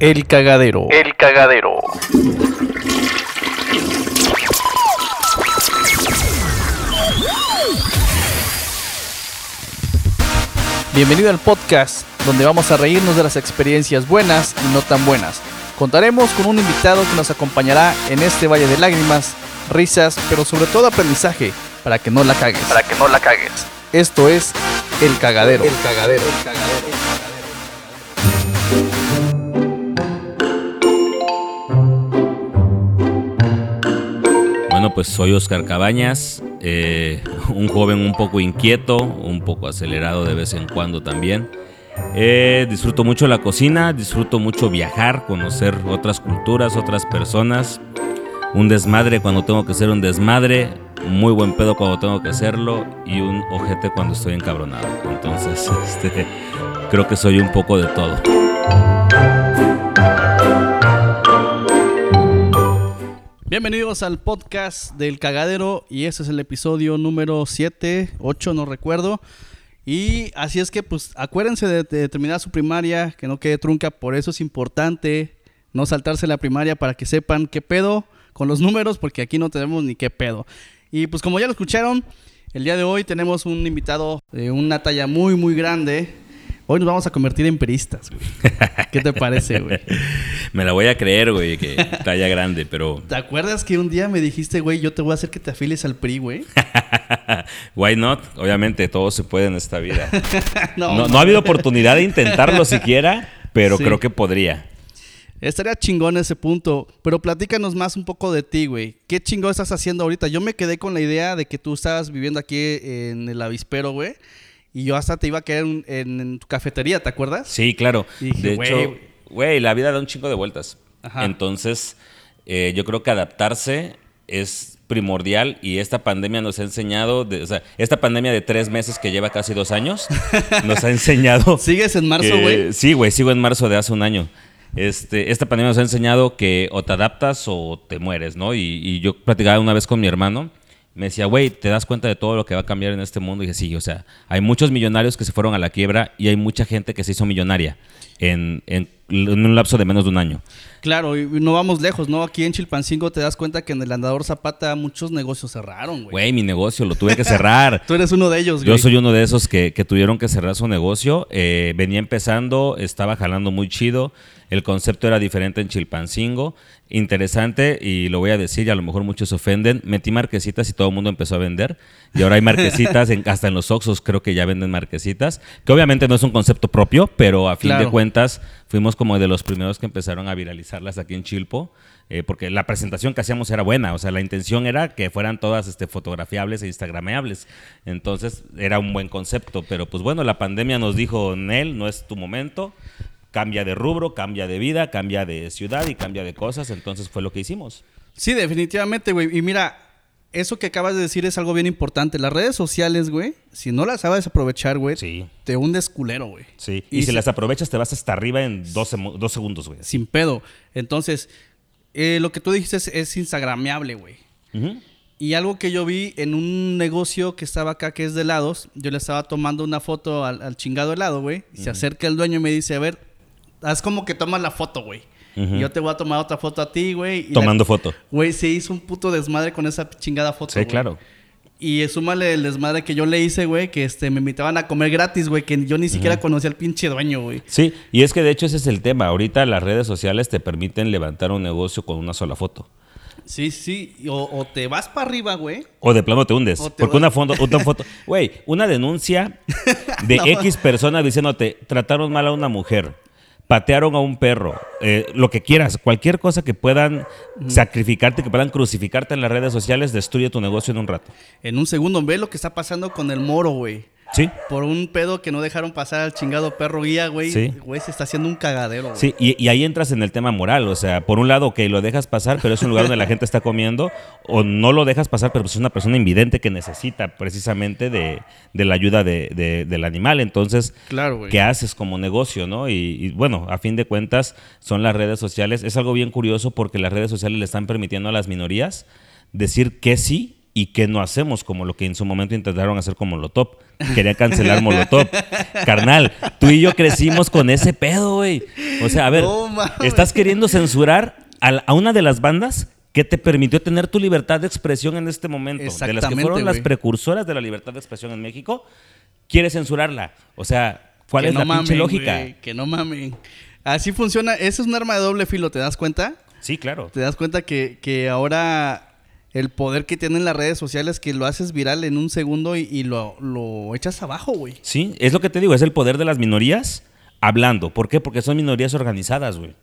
El cagadero. El cagadero. Bienvenido al podcast donde vamos a reírnos de las experiencias buenas y no tan buenas. Contaremos con un invitado que nos acompañará en este valle de lágrimas, risas, pero sobre todo aprendizaje para que no la cagues. Para que no la cagues. Esto es El Cagadero. El cagadero. El cagadero. Pues soy Oscar Cabañas, eh, un joven un poco inquieto, un poco acelerado de vez en cuando también. Eh, disfruto mucho la cocina, disfruto mucho viajar, conocer otras culturas, otras personas. Un desmadre cuando tengo que ser un desmadre, muy buen pedo cuando tengo que serlo y un ojete cuando estoy encabronado. Entonces, este, creo que soy un poco de todo. Bienvenidos al podcast del cagadero y este es el episodio número 7, 8, no recuerdo. Y así es que pues acuérdense de, de terminar su primaria, que no quede trunca, por eso es importante no saltarse la primaria para que sepan qué pedo con los números, porque aquí no tenemos ni qué pedo. Y pues como ya lo escucharon, el día de hoy tenemos un invitado de una talla muy muy grande. Hoy nos vamos a convertir en peristas, güey. ¿Qué te parece, güey? Me la voy a creer, güey, que talla grande, pero... ¿Te acuerdas que un día me dijiste, güey, yo te voy a hacer que te afiles al PRI, güey? Why not? Obviamente todo se puede en esta vida. no, no, no, ha habido oportunidad de intentarlo siquiera, pero sí. creo que podría. Estaría chingón ese punto, pero platícanos más un poco de ti, güey. ¿Qué chingón estás haciendo ahorita? Yo me quedé con la idea de que tú estabas viviendo aquí en el avispero, güey. Y yo hasta te iba a quedar en, en, en tu cafetería, ¿te acuerdas? Sí, claro. Dije, de hecho, güey, la vida da un chingo de vueltas. Ajá. Entonces, eh, yo creo que adaptarse es primordial y esta pandemia nos ha enseñado, de, o sea, esta pandemia de tres meses que lleva casi dos años, nos ha enseñado... ¿Sigues en marzo, güey? Sí, güey, sigo en marzo de hace un año. Este, esta pandemia nos ha enseñado que o te adaptas o te mueres, ¿no? Y, y yo platicaba una vez con mi hermano, me decía, güey, ¿te das cuenta de todo lo que va a cambiar en este mundo? Y dije, sí, o sea, hay muchos millonarios que se fueron a la quiebra y hay mucha gente que se hizo millonaria en, en, en un lapso de menos de un año. Claro, y no vamos lejos, ¿no? Aquí en Chilpancingo te das cuenta que en el Andador Zapata muchos negocios cerraron, güey. Güey, mi negocio lo tuve que cerrar. Tú eres uno de ellos, güey. Yo soy uno de esos que, que tuvieron que cerrar su negocio. Eh, venía empezando, estaba jalando muy chido. El concepto era diferente en Chilpancingo. Interesante, y lo voy a decir, y a lo mejor muchos se ofenden. Metí marquesitas y todo el mundo empezó a vender. Y ahora hay marquesitas, en, hasta en los Oxos creo que ya venden marquesitas. Que obviamente no es un concepto propio, pero a fin claro. de cuentas fuimos como de los primeros que empezaron a viralizarlas aquí en Chilpo. Eh, porque la presentación que hacíamos era buena, o sea, la intención era que fueran todas este, fotografiables e instagrameables. Entonces era un buen concepto, pero pues bueno, la pandemia nos dijo, Nel, no es tu momento, cambia de rubro, cambia de vida, cambia de ciudad y cambia de cosas, entonces fue lo que hicimos. Sí, definitivamente, güey. Y mira, eso que acabas de decir es algo bien importante. Las redes sociales, güey, si no las sabes aprovechar, güey, sí. te hundes culero, güey. Sí, y, y si, si las aprovechas te vas hasta arriba en dos, dos segundos, güey. Sin pedo. Entonces, eh, lo que tú dijiste es, es instagrameable, güey. Uh -huh. Y algo que yo vi en un negocio que estaba acá, que es de helados, yo le estaba tomando una foto al, al chingado helado, güey. Y uh -huh. se acerca el dueño y me dice, a ver, haz como que tomas la foto, güey. Uh -huh. Y yo te voy a tomar otra foto a ti, güey. Tomando la, foto. Güey, se hizo un puto desmadre con esa chingada foto. Sí, wey. claro. Y súmale el desmadre que yo le hice, güey, que este, me invitaban a comer gratis, güey, que yo ni siquiera uh -huh. conocía al pinche dueño, güey. Sí, y es que de hecho ese es el tema. Ahorita las redes sociales te permiten levantar un negocio con una sola foto. Sí, sí, o, o te vas para arriba, güey. O de plano te hundes. Te porque una foto, una foto, güey, una denuncia de no. X persona diciéndote, trataron mal a una mujer patearon a un perro, eh, lo que quieras, cualquier cosa que puedan sacrificarte, que puedan crucificarte en las redes sociales, destruye tu negocio en un rato. En un segundo, ve lo que está pasando con el moro, güey. Sí. Por un pedo que no dejaron pasar al chingado perro guía, güey. Sí. Güey, se está haciendo un cagadero. Sí, y, y, ahí entras en el tema moral. O sea, por un lado, que lo dejas pasar, pero es un lugar donde la gente está comiendo. O no lo dejas pasar, pero pues es una persona invidente que necesita precisamente de, de la ayuda de, de, del animal. Entonces, claro, güey. ¿qué haces como negocio, no? Y, y, bueno, a fin de cuentas, son las redes sociales. Es algo bien curioso porque las redes sociales le están permitiendo a las minorías decir que sí y que no hacemos como lo que en su momento intentaron hacer con Molotov. Quería cancelar Molotov. Carnal, tú y yo crecimos con ese pedo, güey. O sea, a ver, No estás queriendo censurar a, una de las bandas que te permitió tener tu libertad de expresión en este momento. De las que fueron las precursoras de la libertad de expresión en México. Quieres censurarla. O sea, ¿cuál Que es no la pinche mamen, lógica? güey, que no mamen. Así funciona. Eso es un arma de doble filo, ¿te das cuenta? Sí, claro. Te das cuenta que, que ahora el poder que tienen las redes sociales que lo haces viral en un segundo y, y lo, lo echas abajo, güey. Sí, es lo que te digo, es el poder de las minorías hablando. ¿Por qué? Porque son minorías organizadas, güey.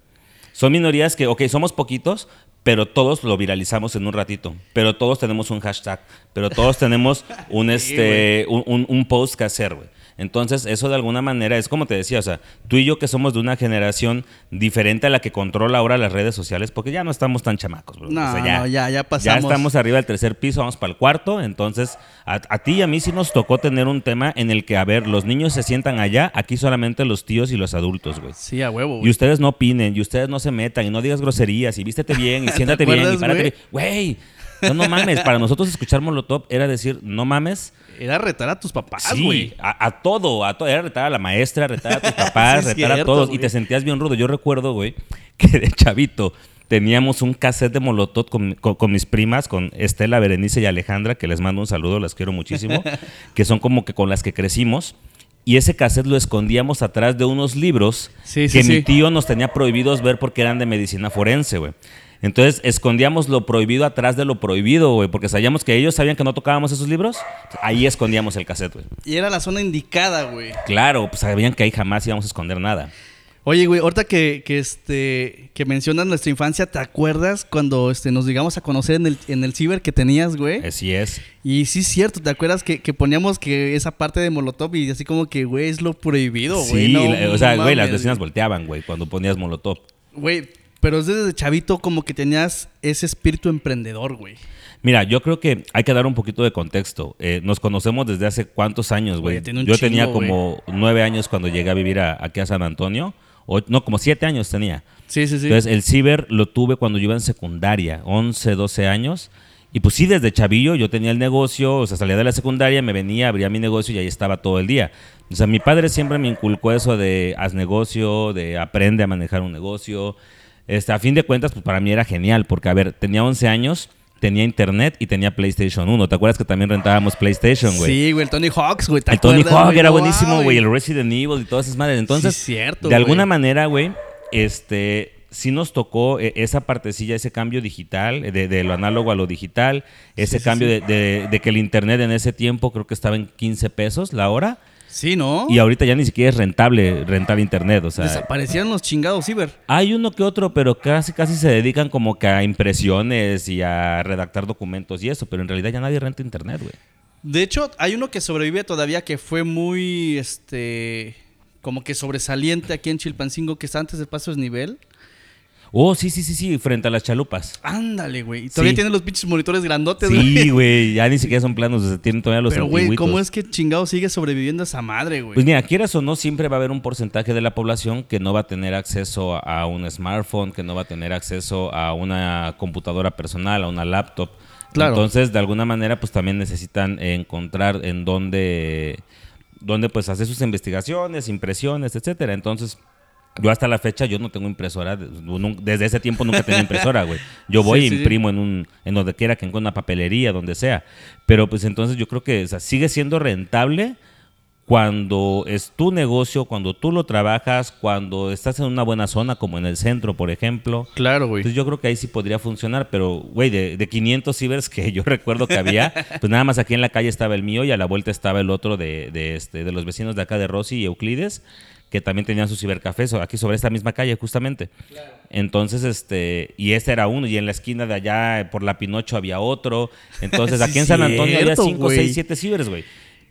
Son minorías que, ok, somos poquitos, pero todos lo viralizamos en un ratito. Pero todos tenemos un hashtag. Pero todos tenemos un, este, un, un- un post que hacer, güey. Entonces, eso de alguna manera es como te decía, o sea, tú y yo que somos de una generación diferente a la que controla ahora las redes sociales, porque ya no estamos tan chamacos, bro. No, O sea, no, ya- ya Ya pasamos. estamos arriba del tercer piso, vamos para el cuarto. Entonces, a, a ti y a mí sí nos tocó tener un tema en el que, a ver, los niños se sientan allá, aquí solamente los tíos y los adultos, güey. Sí, a huevo, Y ustedes no opinen, y ustedes no se metan, y no digas groserías, y vístete bien, y siéntate bien, y párate bien. Güey, no, no mames. Para nosotros escuchar Molotov era decir, no mames. Era retar a tus papás, Sí, güey. a, a todo, a todo. Era retar a la maestra, retar a tus papás, Sí, retar a todos. Y te sentías bien rudo. Yo recuerdo, güey, que de chavito teníamos un cassette de Molotov con, con- con mis primas, con Estela, Berenice y Alejandra, que les mando un saludo, las quiero muchísimo, que son como que con las que crecimos. Y ese cassette lo escondíamos atrás de unos libros Sí, sí, que mi sí. tío nos tenía prohibidos ver porque eran de medicina forense, güey. Entonces escondíamos lo prohibido atrás de lo prohibido, güey, porque sabíamos que ellos sabían que no tocábamos esos libros. Ahí escondíamos el cassette, güey. Y era la zona indicada, güey. Claro, pues sabían que ahí jamás íbamos a esconder nada. Oye, güey, ahorita que, que, este, que mencionas nuestra infancia, ¿te acuerdas cuando este, nos llegamos a conocer en el, en el ciber que tenías, güey? Así es. Y sí es cierto, ¿te acuerdas que, que poníamos que esa parte de Molotov y así como que, güey, es lo prohibido, güey? Sí, no la- o sea, güey, las vecinas volteaban, güey, cuando ponías molotov. Güey, pero desde chavito como que tenías ese espíritu emprendedor, güey. Mira, yo creo que hay que dar un poquito de contexto. Eh, nos conocemos desde hace cuántos años, güey. Yo tenía como nueve años cuando llegué a vivir a- aquí a San Antonio. O, no, como siete años tenía. Sí, sí, sí. Entonces, el ciber lo tuve cuando yo iba en secundaria, 11, 12 años. Y pues sí, desde chavillo yo tenía el negocio, o sea, salía de la secundaria, me venía, abría mi negocio y ahí estaba todo el día. O sea, mi padre siempre me inculcó eso de haz negocio, de aprende a manejar un negocio. Este, a fin de cuentas, pues para mí era genial, porque a ver, tenía 11 años, tenía internet y tenía PlayStation 1. ¿Te acuerdas que también rentábamos PlayStation, güey? Sí, güey, el Tony Hawks, güey. ¿te El Tony Hawk era buenísimo, güey. El Resident Evil y todas esas madres. Entonces, Sí, cierto, de alguna manera, güey, este, sí nos tocó eh, esa partecilla, ese cambio digital, de, de lo análogo a lo digital, ese Sí, sí, cambio. De, de- de que el internet en ese tiempo creo que estaba en 15 pesos la hora. Sí, ¿no? Y ahorita ya ni siquiera es rentable rentar internet. O sea, Desaparecían los chingados ciber. hay uno que otro, pero casi casi se dedican como que a impresiones y a redactar documentos y eso, pero en realidad ya nadie renta internet, güey. De hecho, hay uno que sobrevive todavía que fue muy, este, como que sobresaliente aquí en Chilpancingo, que está antes del paso desnivel. Oh, sí, sí, sí, sí, frente a las chalupas. Ándale, güey. Todavía Sí. tienen los pinches monitores grandotes, Sí, güey, ya ni siquiera son planos, o sea, tienen todavía los Pero, güey. ¿cómo es que chingado sigue sobreviviendo esa madre, güey? Pues mira, quieras o no, siempre va a haber un porcentaje de la población que no va a tener acceso a un smartphone, que no va a tener acceso a una computadora personal, a una laptop. Claro. Entonces, de alguna manera, pues también necesitan encontrar en dónde, dónde pues hacer sus investigaciones, impresiones, etcétera. Entonces, yo hasta la fecha yo no tengo impresora, desde ese tiempo nunca tenía impresora, güey. Yo voy Sí, e sí, sí. imprimo en un en donde quiera que encuentre una papelería, donde sea. Pero pues entonces yo creo que o sea, sigue siendo rentable cuando es tu negocio, cuando tú lo trabajas, cuando estás en una buena zona, como en el centro, por ejemplo. Claro, güey. Entonces yo creo que ahí sí podría funcionar, pero, güey, de, de 500 cibers que yo recuerdo que había, pues nada más aquí en la calle estaba el mío y a la vuelta estaba el otro de, de, este, de los vecinos de acá de Rossi y Euclides, que también tenían su cibercafé, so- aquí sobre esta misma calle justamente. Entonces, este, y este era uno, y en la esquina de allá por la Pinocho había otro. Entonces, Sí, aquí en San Antonio había cierto, 5, güey. 6, 7 cibers, güey.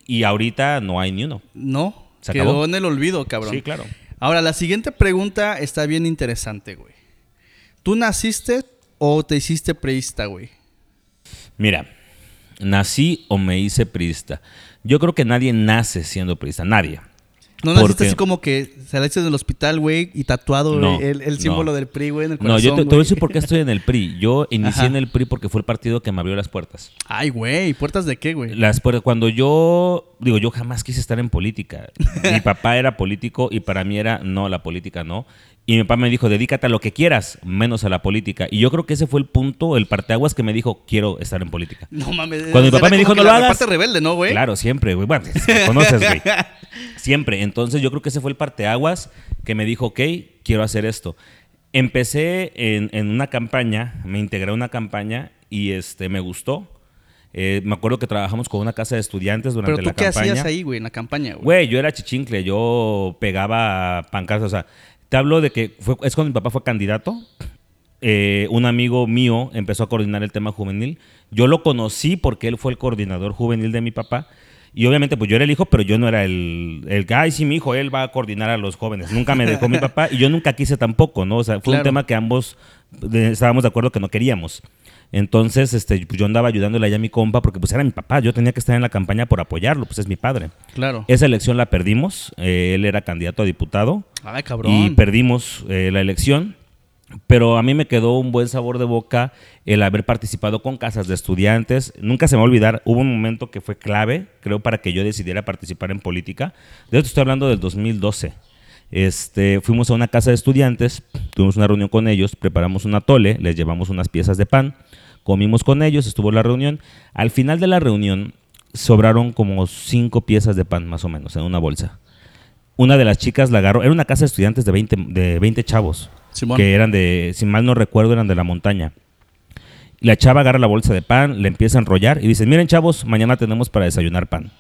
Y ahorita no hay ni uno. No, Se quedó acabó. en el olvido, cabrón. Sí, claro. Ahora, la siguiente pregunta está bien interesante, güey. ¿Tú naciste o te hiciste preista, güey? Mira, nací o me hice priista. Yo creo que nadie nace siendo priista, nadie. ¿No naciste así como que saliste del hospital, güey, y tatuado No, el, el símbolo no. del PRI, güey, en el No, yo te, te voy a decir por qué estoy en el PRI. Yo inicié Ajá. en el PRI porque fue el partido que me abrió las puertas. Ay, güey, ¿puertas de qué, güey? Las puertas, cuando yo, digo, yo jamás quise estar en política. Mi papá era político y para mí era, no, la política no. Y mi papá me dijo, dedícate a lo que quieras, menos a la política. Y yo creo que ese fue el punto, el parteaguas que me dijo, quiero estar en política. No mames. Cuando mi papá me dijo, "No lo hagas". parte rebelde, ¿no, güey? Claro, siempre, güey. Bueno, me conoces, güey. Siempre. Entonces yo creo que ese fue el parteaguas que me dijo, ok, quiero hacer esto. Empecé en, en una campaña, me integré a una campaña y este me gustó. Eh, me acuerdo que trabajamos con una casa de estudiantes durante Pero tú la qué campaña. hacías ahí, güey, en la campaña, güey. Güey, yo era chichincle, yo pegaba pancartas, o sea, te hablo de que fue, es cuando mi papá fue candidato. eh, un amigo mío empezó a coordinar el tema juvenil. Yo lo conocí porque él fue el coordinador juvenil de mi papá. Y obviamente, pues yo era el hijo, pero yo no era el, el que, ay, sí, mi hijo, él va a coordinar a los jóvenes. Nunca me dejó mi papá y yo nunca quise tampoco, ¿no? O sea, fue Claro. un tema que ambos estábamos de acuerdo que no queríamos. Entonces, este, pues yo andaba ayudándole allá a mi compa porque pues era mi papá. Yo tenía que estar en la campaña por apoyarlo, pues es mi padre. Claro. Esa elección la perdimos. eh, él era candidato a diputado Ay, cabrón. y perdimos eh, la elección. Pero a mí me quedó un buen sabor de boca el haber participado con casas de estudiantes. Nunca se me va a olvidar, hubo un momento que fue clave, creo, para que yo decidiera participar en política. De esto estoy hablando del 2012. Este, fuimos a una casa de estudiantes, tuvimos una reunión con ellos, preparamos un atole, les llevamos unas piezas de pan, comimos con ellos, estuvo la reunión. Al final de la reunión sobraron como cinco piezas de pan, más o menos, en una bolsa. Una de las chicas la agarró, era una casa de estudiantes de 20, de 20 chavos, Simón. que eran de, si mal no recuerdo, eran de la montaña. La chava agarra la bolsa de pan, le empieza a enrollar y dice, miren chavos, mañana tenemos para desayunar pan.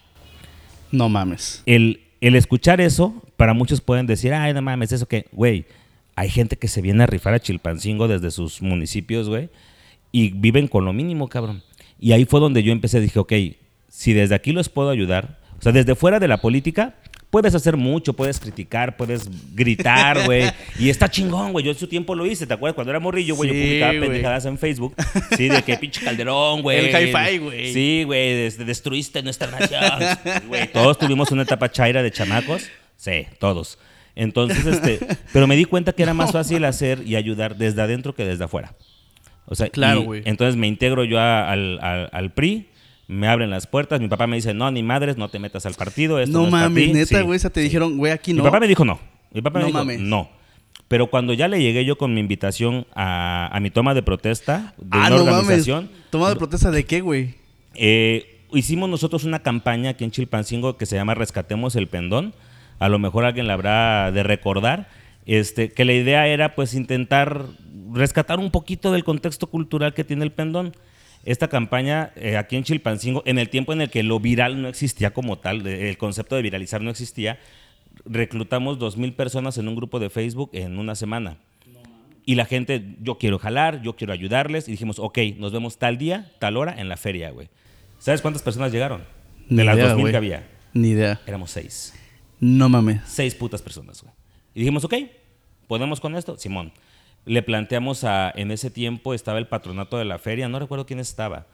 No mames. El, el escuchar eso, para muchos pueden decir, ay, no mames, eso que, güey, hay gente que se viene a rifar a Chilpancingo desde sus municipios, güey, y viven con lo mínimo, cabrón. Y ahí fue donde yo empecé, dije, ok, si desde aquí los puedo ayudar, o sea, desde fuera de la política, puedes hacer mucho, puedes criticar, puedes gritar, güey. Y está chingón, güey. Yo en su tiempo lo hice, ¿te acuerdas? Cuando era morrillo, güey, Sí, yo publicaba güey. pendejadas en Facebook. Sí, de que pinche Calderón, güey. El hi-fi, güey. Sí, güey, des- destruiste nuestra nación. Güey, todos tuvimos una etapa chaira de chamacos. Sí, todos. Entonces, este, pero me di cuenta que era más fácil hacer y ayudar desde adentro que desde afuera. O sea, Claro, y güey. Entonces me integro yo a- al, al- al PRI, me abren las puertas, mi papá me dice, no, ni madres, no te metas al partido. Esto no, No mames, ti". neta, Sí, güey, o sea, te sí. dijeron, güey, aquí Mi no. papá me dijo no. Mi papá me dijo mames. no. Pero cuando ya le llegué yo con mi invitación a, a mi toma de protesta de ah, una no mames. organización, ¿Toma de protesta de qué, güey? eh, hicimos nosotros una campaña aquí en Chilpancingo que se llama Rescatemos el Pendón. A lo mejor alguien la habrá de recordar. Este, que la idea era pues intentar rescatar un poquito del contexto cultural que tiene el pendón. Esta campaña eh, aquí en Chilpancingo, en el tiempo en el que lo viral no existía como tal, el concepto de viralizar no existía, reclutamos dos mil personas en un grupo de Facebook en una semana. Y la gente, yo quiero jalar, yo quiero ayudarles. Y dijimos, ok, nos vemos tal día, tal hora en la feria, güey. ¿Sabes cuántas personas llegaron? De Ni las idea, 2000 güey. que había. Ni idea. Éramos seis. No mames. Seis putas personas, güey. Y dijimos, ok, ¿podemos con esto? Simón. Le planteamos a, en ese tiempo estaba el patronato de la feria, no recuerdo quién estaba,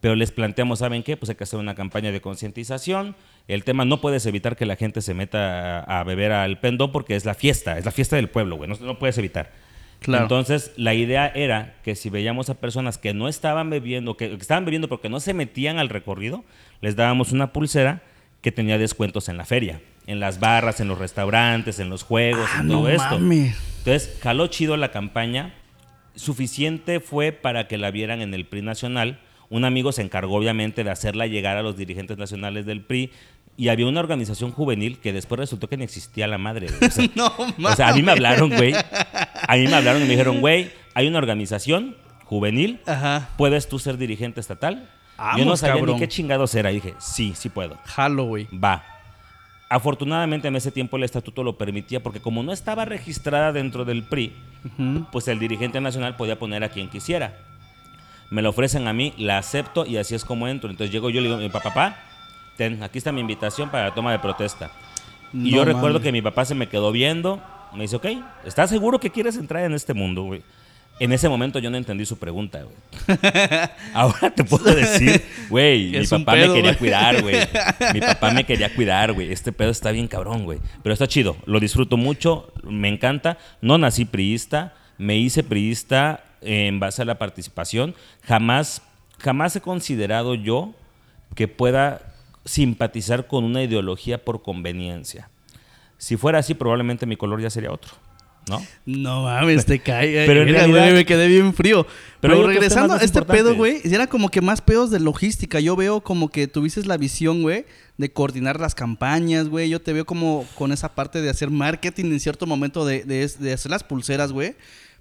pero les planteamos, ¿saben qué? Pues hay que hacer una campaña de concientización. El tema, no puedes evitar que la gente se meta a, a beber al pendón porque es la fiesta, es la fiesta del pueblo, güey, no, no puedes evitar. Claro. Entonces, la idea era que si veíamos a personas que no estaban bebiendo, que, que estaban bebiendo porque no se metían al recorrido, les dábamos una pulsera que tenía descuentos en la feria, en las barras, en los restaurantes, en los juegos, Ah, en no todo esto. mames. Entonces, jaló chido la campaña. Suficiente fue para que la vieran en el PRI nacional. Un amigo se encargó, obviamente, de hacerla llegar a los dirigentes nacionales del PRI. Y había una organización juvenil que después resultó que ni existía la madre. O sea, No o sea, a mí me hablaron, güey. A mí me hablaron y me dijeron, güey, hay una organización juvenil. Ajá. ¿Puedes tú ser dirigente estatal? Yo no sabía cabrón. ni qué chingados era. Y dije, sí, sí puedo. Güey. Va. Afortunadamente en ese tiempo el estatuto lo permitía porque como no estaba registrada dentro del PRI, pues el dirigente nacional podía poner a quien quisiera. Me lo ofrecen a mí, la acepto y así es como entro. Entonces llego yo y le digo, mi papá, papá, ten, aquí está mi invitación para la toma de protesta. Y yo recuerdo que mi papá se me quedó viendo, me dice, ok, ¿estás seguro que quieres entrar en este mundo, güey? En ese momento yo no entendí su pregunta, güey. Ahora te puedo decir, güey, mi papá pedo, me quería cuidar, güey. Mi papá me quería cuidar, güey. Este pedo está bien cabrón, güey. Pero está chido, lo disfruto mucho, me encanta. No nací priista, me hice priista en base a la participación. Jamás, jamás he considerado yo que pueda simpatizar con una ideología por conveniencia. Si fuera así, probablemente mi color ya sería otro, ¿no? No mames, te cae. Pero en Verga, realidad- güey, me quedé bien frío. Pero regresando a este pedo, güey, era como que más pedos de logística. Yo veo como que tuviste la visión, güey, de coordinar las campañas, güey. Yo te veo como con esa parte de hacer marketing en cierto momento de, de- de hacer las pulseras, güey.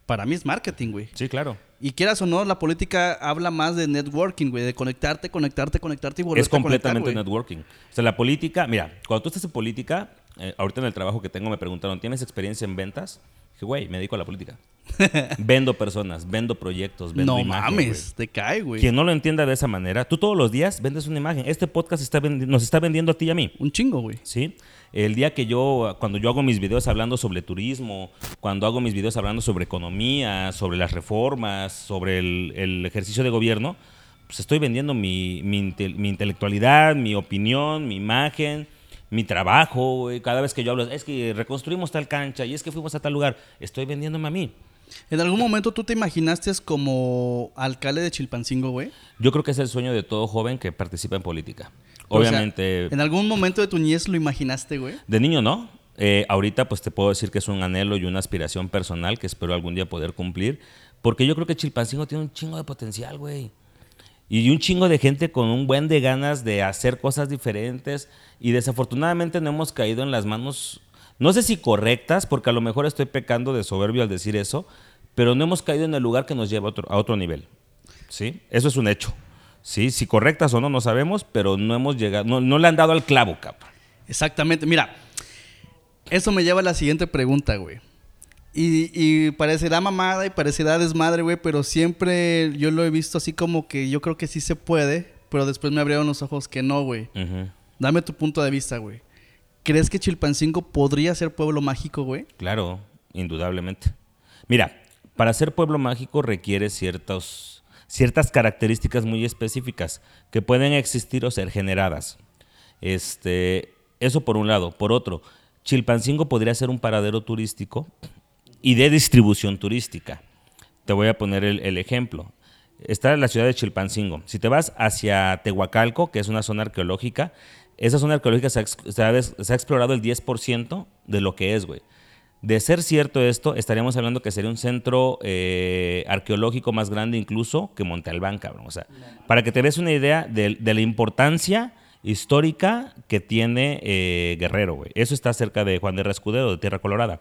Para mí es marketing, güey. Sí, claro. Y quieras o no, la política habla más de networking, güey, de conectarte, conectarte, conectarte y volver Es a conectar, completamente networking. O sea, la política, mira, cuando tú estás en política, eh, ahorita en el trabajo que tengo me preguntaron, ¿tienes experiencia en ventas? Dije, güey, me dedico a la política. vendo personas, vendo proyectos, vendo No imagen, mames, te cae, güey. Quien no lo entienda de esa manera, tú todos los días vendes una imagen. Este podcast está nos está vendiendo a ti y a mí. Un chingo, güey. ¿sí? El día que yo, cuando yo hago mis videos hablando sobre turismo, cuando hago mis videos hablando sobre economía, sobre las reformas, sobre el, el ejercicio de gobierno, pues estoy vendiendo mi, mi, inte- mi intelectualidad, mi opinión, mi imagen, mi trabajo. güey. Cada vez que yo hablo, es que reconstruimos tal cancha y es que fuimos a tal lugar, estoy vendiéndome a mí. ¿En algún momento tú te imaginaste como alcalde de Chilpancingo, güey? Yo creo que es el sueño de todo joven que participa en política. O sea, Obviamente... ¿En algún momento de tu niñez lo imaginaste, güey? De niño no. Eh, ahorita pues te puedo decir que es un anhelo y una aspiración personal que espero algún día poder cumplir. Porque yo creo que Chilpancingo tiene un chingo de potencial, güey. Y un chingo de gente con un buen de ganas de hacer cosas diferentes. Y desafortunadamente no hemos caído en las manos, no sé si correctas, porque a lo mejor estoy pecando de soberbio al decir eso, pero no hemos caído en el lugar que nos lleva a otro, nivel. ¿Sí? Eso es un hecho. ¿Sí? Si correctas o no, no sabemos, pero no hemos llegado, no, no le han dado al clavo, cabrón. Exactamente. Mira, eso me lleva a la siguiente pregunta, güey. Y, y parecerá mamada y parecerá desmadre, güey, pero siempre yo lo he visto así como que yo creo que sí se puede, pero después me abrieron los ojos que no, güey. Ujú. Dame tu punto de vista, güey. ¿Crees que Chilpancingo podría ser pueblo mágico, güey? Claro, indudablemente. Mira, para ser pueblo mágico requiere ciertos, ciertas características muy específicas que pueden existir o ser generadas. Este, eso por un lado. Por otro, Chilpancingo podría ser un paradero turístico y de distribución turística. Te voy a poner el, ejemplo. Está la ciudad de Chilpancingo. Si te vas hacia Tehuacalco, que es una zona arqueológica, esa zona arqueológica se ha, explorado el 10% de lo que es, güey. De ser cierto esto, estaríamos hablando que sería un centro eh, arqueológico más grande incluso que Monte Albán, cabrón. O sea, para que te des una idea de, de la importancia histórica que tiene eh, Guerrero, güey. Eso está cerca de Juan de Escudero, de Tierra Colorada.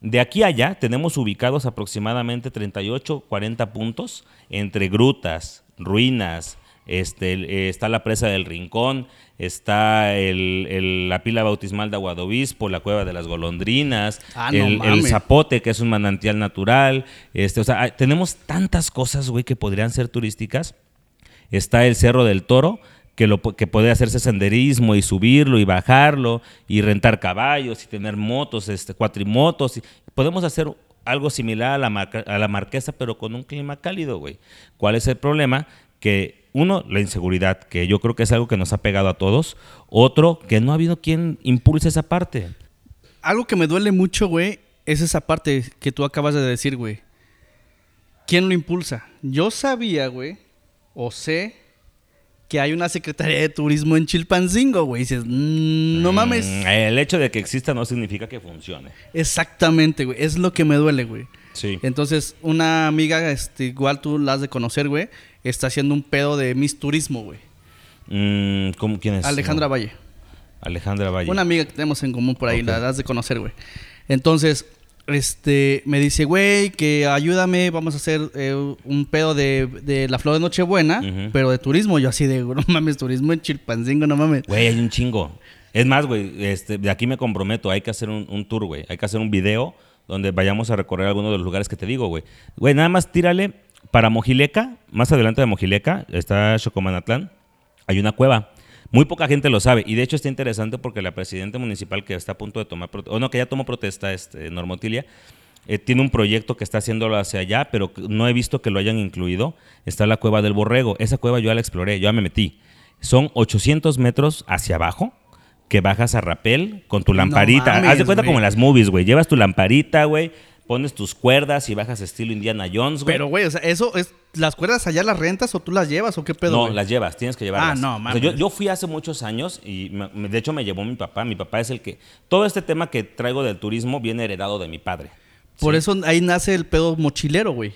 De aquí a allá tenemos ubicados aproximadamente 38, 40 puntos entre grutas, ruinas, este, eh, está la presa del Rincón, está el- el- la pila bautismal de Aguadobispo, la cueva de las golondrinas, Ah, no el, el zapote, que es un manantial natural. Este, o sea, tenemos tantas cosas, güey, que podrían ser turísticas. Está el Cerro del Toro, que, lo, que puede hacerse senderismo y subirlo y bajarlo y rentar caballos y tener motos, este, cuatrimotos. podemos hacer algo similar a la, a la marquesa, pero con un clima cálido, güey. ¿Cuál es el problema? Que uno, la inseguridad, que yo creo que es algo que nos ha pegado a todos. Otro, que no ha habido quien impulse esa parte. Algo que me duele mucho, güey, es esa parte que tú acabas de decir, güey. ¿Quién lo impulsa? Yo sabía, güey, o sé que hay una Secretaría de Turismo en Chilpancingo, güey. Dices, mm, no mames. Mm, El hecho de que exista no significa que funcione. Exactamente, güey. Es lo que me duele, güey. Sí. Entonces, una amiga, este, igual tú la has de conocer, güey, está haciendo un pedo de Miss Turismo, güey. Mm, ¿cómo, ¿Quién es? Alejandra No. Valle. Alejandra Valle. Una amiga que tenemos en común por ahí, la has de conocer, güey. Entonces, este, me dice, güey, que ayúdame, vamos a hacer eh, un pedo de, de la flor de Nochebuena, Ujú. pero de turismo. Yo así de, no mames, turismo en Chilpancingo, no mames. Güey, hay un chingo. Es más, güey, este, de aquí me comprometo, hay que hacer un, un tour, güey. Hay que hacer un video donde vayamos a recorrer algunos de los lugares que te digo, güey. Güey, nada más tírale para Mojileca, más adelante de Mojileca, está Chocomanatlán, hay una cueva. Muy poca gente lo sabe. Y de hecho está interesante porque la presidenta municipal que está a punto de tomar, o no, que ya tomó protesta, este, Norma Otilia, eh, tiene un proyecto que está haciéndolo hacia allá, pero no he visto que lo hayan incluido. Está la cueva del Borrego. Esa cueva yo ya la exploré, yo ya me metí. Son 800 metros hacia abajo que bajas a rapel con tu lamparita. mames, Haz de cuenta como en las movies, güey. Llevas tu lamparita, güey. Pones tus cuerdas y bajas estilo Indiana Jones, güey. Pero, güey, o sea, eso es. ¿Las cuerdas allá las rentas o tú las llevas o qué pedo? no, güey? las llevas, tienes que llevarlas. Ah, no, O sea, mames. yo, yo fui hace muchos años y me- de hecho me llevó mi papá. Mi papá es el que... Todo este tema que traigo del turismo viene heredado de mi padre. Por Sí. eso ahí nace el pedo mochilero, güey.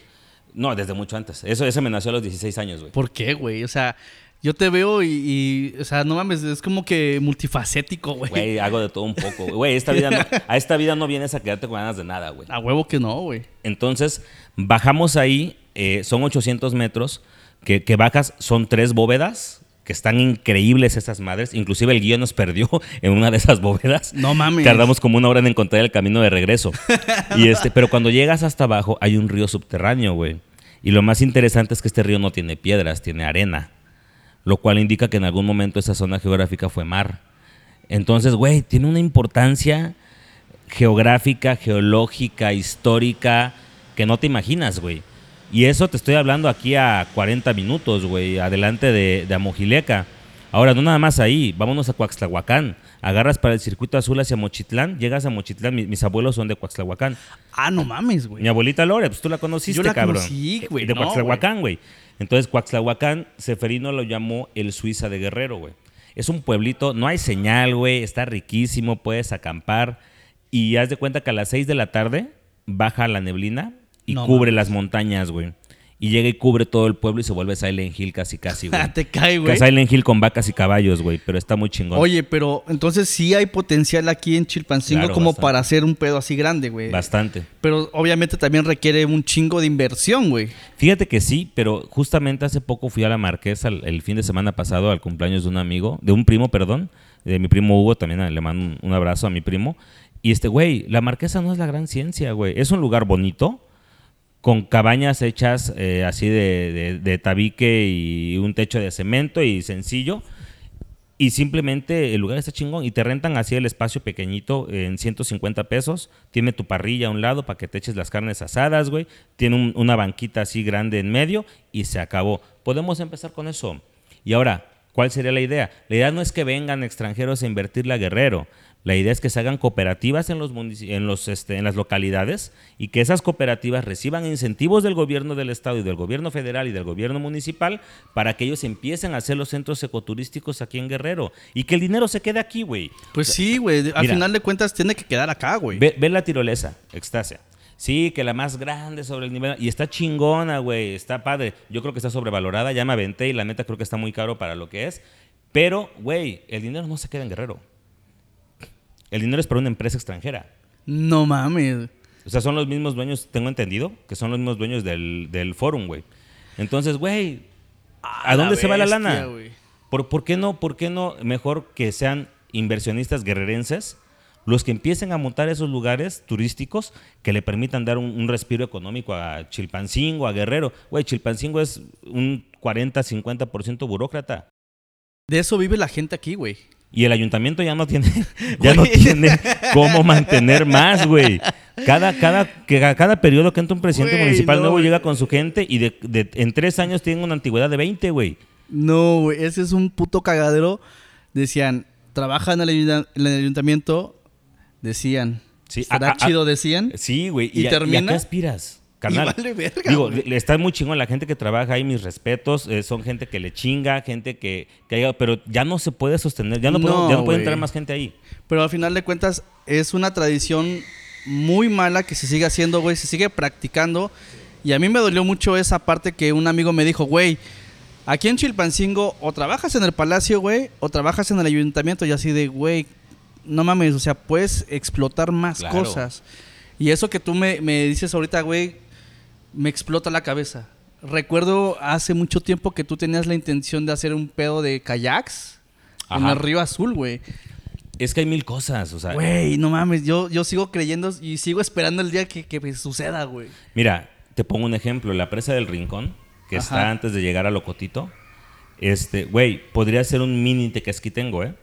No, desde mucho antes. Eso, ese me nació a los 16 años, güey. ¿Por qué, güey? O sea, yo te veo y, y, o sea, no mames, es como que multifacético, güey. Güey, hago de todo un poco. güey. Güey, esta vida no- a esta vida no vienes a quedarte con ganas de nada, güey. A huevo que no, güey. Entonces, bajamos ahí, eh, son 800 metros, que, que bajas, son tres bóvedas, que están increíbles esas madres. Inclusive el guía nos perdió en una de esas bóvedas. No mames. Tardamos como una hora en encontrar el camino de regreso. y este, pero cuando llegas hasta abajo hay un río subterráneo, güey. Y lo más interesante es que este río no tiene piedras, tiene arena. Lo cual indica que en algún momento esa zona geográfica fue mar. Entonces, güey, tiene una importancia geográfica, geológica, histórica, que no te imaginas, güey. Y eso te estoy hablando aquí a 40 minutos, güey, adelante de, de Amojileca. Ahora, no nada más ahí, vámonos a Coaxtlahuacán. Agarras para el circuito azul hacia Mochitlán, llegas a Mochitlán, mi- mis abuelos son de Coaxtlahuacán. Ah, no mames, güey. Mi abuelita Lore, pues tú la conociste, Yo la cabrón. güey, De no, Coaxtlahuacán, güey. Entonces, Coaxtlahuacán, Seferino lo llamó el Suiza de Guerrero, güey. Es un pueblito, no hay señal, güey, está riquísimo, puedes acampar. Y haz de cuenta que a las 6 de la tarde baja la neblina y No cubre las montañas, güey. Y llega y cubre todo el pueblo y se vuelve Silent Hill casi, casi, güey. te cae, güey. Silent Hill con vacas y caballos, güey, pero está muy chingón. Oye, pero entonces sí hay potencial aquí en Chilpancingo Claro, como bastante. para hacer un pedo así grande, güey. Bastante. Pero obviamente también requiere un chingo de inversión, güey. Fíjate que sí, pero justamente hace poco fui a la Marquesa el, el fin de semana pasado al cumpleaños de un amigo, de un primo, perdón, de mi primo Hugo, también le mando un, un abrazo a mi primo. Y este, güey, la Marquesa no es la gran ciencia, güey. Es un lugar bonito, con cabañas hechas eh, así de, tabique y un techo de cemento y sencillo. Y simplemente el lugar está chingón y te rentan así el espacio pequeñito en 150 pesos. Tiene tu parrilla a un lado para que te eches las carnes asadas, güey. Tiene un- una banquita así grande en medio y se acabó. Podemos empezar con eso. Y ahora, ¿cuál sería la idea? La idea no es que vengan extranjeros a invertirle a Guerrero. La idea es que se hagan cooperativas en, los en, los, este, en las localidades y que esas cooperativas reciban incentivos del gobierno del estado y del gobierno federal y del gobierno municipal para que ellos empiecen a hacer los centros ecoturísticos aquí en Guerrero y que el dinero se quede aquí, güey. Pues sí, güey. Al mira. final de cuentas tiene que quedar acá, güey. Ve, ve la tirolesa, Extasia. Sí, que la más grande sobre el nivel. Y está chingona, güey. Está padre. Yo creo que está sobrevalorada. Ya me aventé y la neta creo que está muy caro para lo que es. Pero, güey, el dinero no se queda en Guerrero. El dinero es para una empresa extranjera. No mames. O sea, son los mismos dueños, tengo entendido, que son los mismos dueños del, del forum, güey. Entonces, güey, ¿a, dónde se va la lana? ¿Por, por qué no, ¿Por qué no mejor que sean inversionistas guerrerenses los que empiecen a montar esos lugares turísticos que le permitan dar un, un respiro económico a Chilpancingo, a Guerrero? Güey, Chilpancingo es un 40-50% burócrata. De eso vive la gente aquí, güey. Y el ayuntamiento ya no tiene, ya no tiene cómo mantener más, güey. Cada, cada, cada periodo que entra un presidente Güey, municipal no, nuevo güey. llega con su gente y de, de- en tres años tienen una antigüedad de 20, güey. No, güey. Ese es un puto cagadero. Decían, trabaja en el, ayuda- en el ayuntamiento. Decían. Sí, ¿Será a- a- chido? Decían. Sí, güey. ¿Y ¿Y, a- ¿Y a termina? qué aspiras? Carnal. vale verga, Digo, le- está muy chingón la gente que trabaja ahí, mis respetos. eh, son gente que le chinga, gente que, que pero ya no se puede sostener, ya no, puede- No, ya no puede güey. entrar más gente ahí. Pero al final de cuentas es una tradición muy mala que se sigue haciendo, güey. Se sigue practicando. Y a mí me dolió mucho esa parte que un amigo me dijo, güey, aquí en Chilpancingo o trabajas en el palacio, güey, o trabajas en el ayuntamiento. Y así de, güey, no mames, o sea, puedes explotar más Claro. cosas. Y eso que tú me, me dices ahorita, güey, me explota la cabeza. Recuerdo hace mucho tiempo que tú tenías la intención de hacer un pedo de kayaks en el río azul, güey. Es que hay mil cosas, o sea. Güey, no mames, yo, yo sigo creyendo y sigo esperando el día que, que suceda, güey. Mira, te pongo un ejemplo. La presa del Rincón, que Ajá. está antes de llegar a Locotito. Este, güey, podría ser un mini tequesquitengo, ¿eh?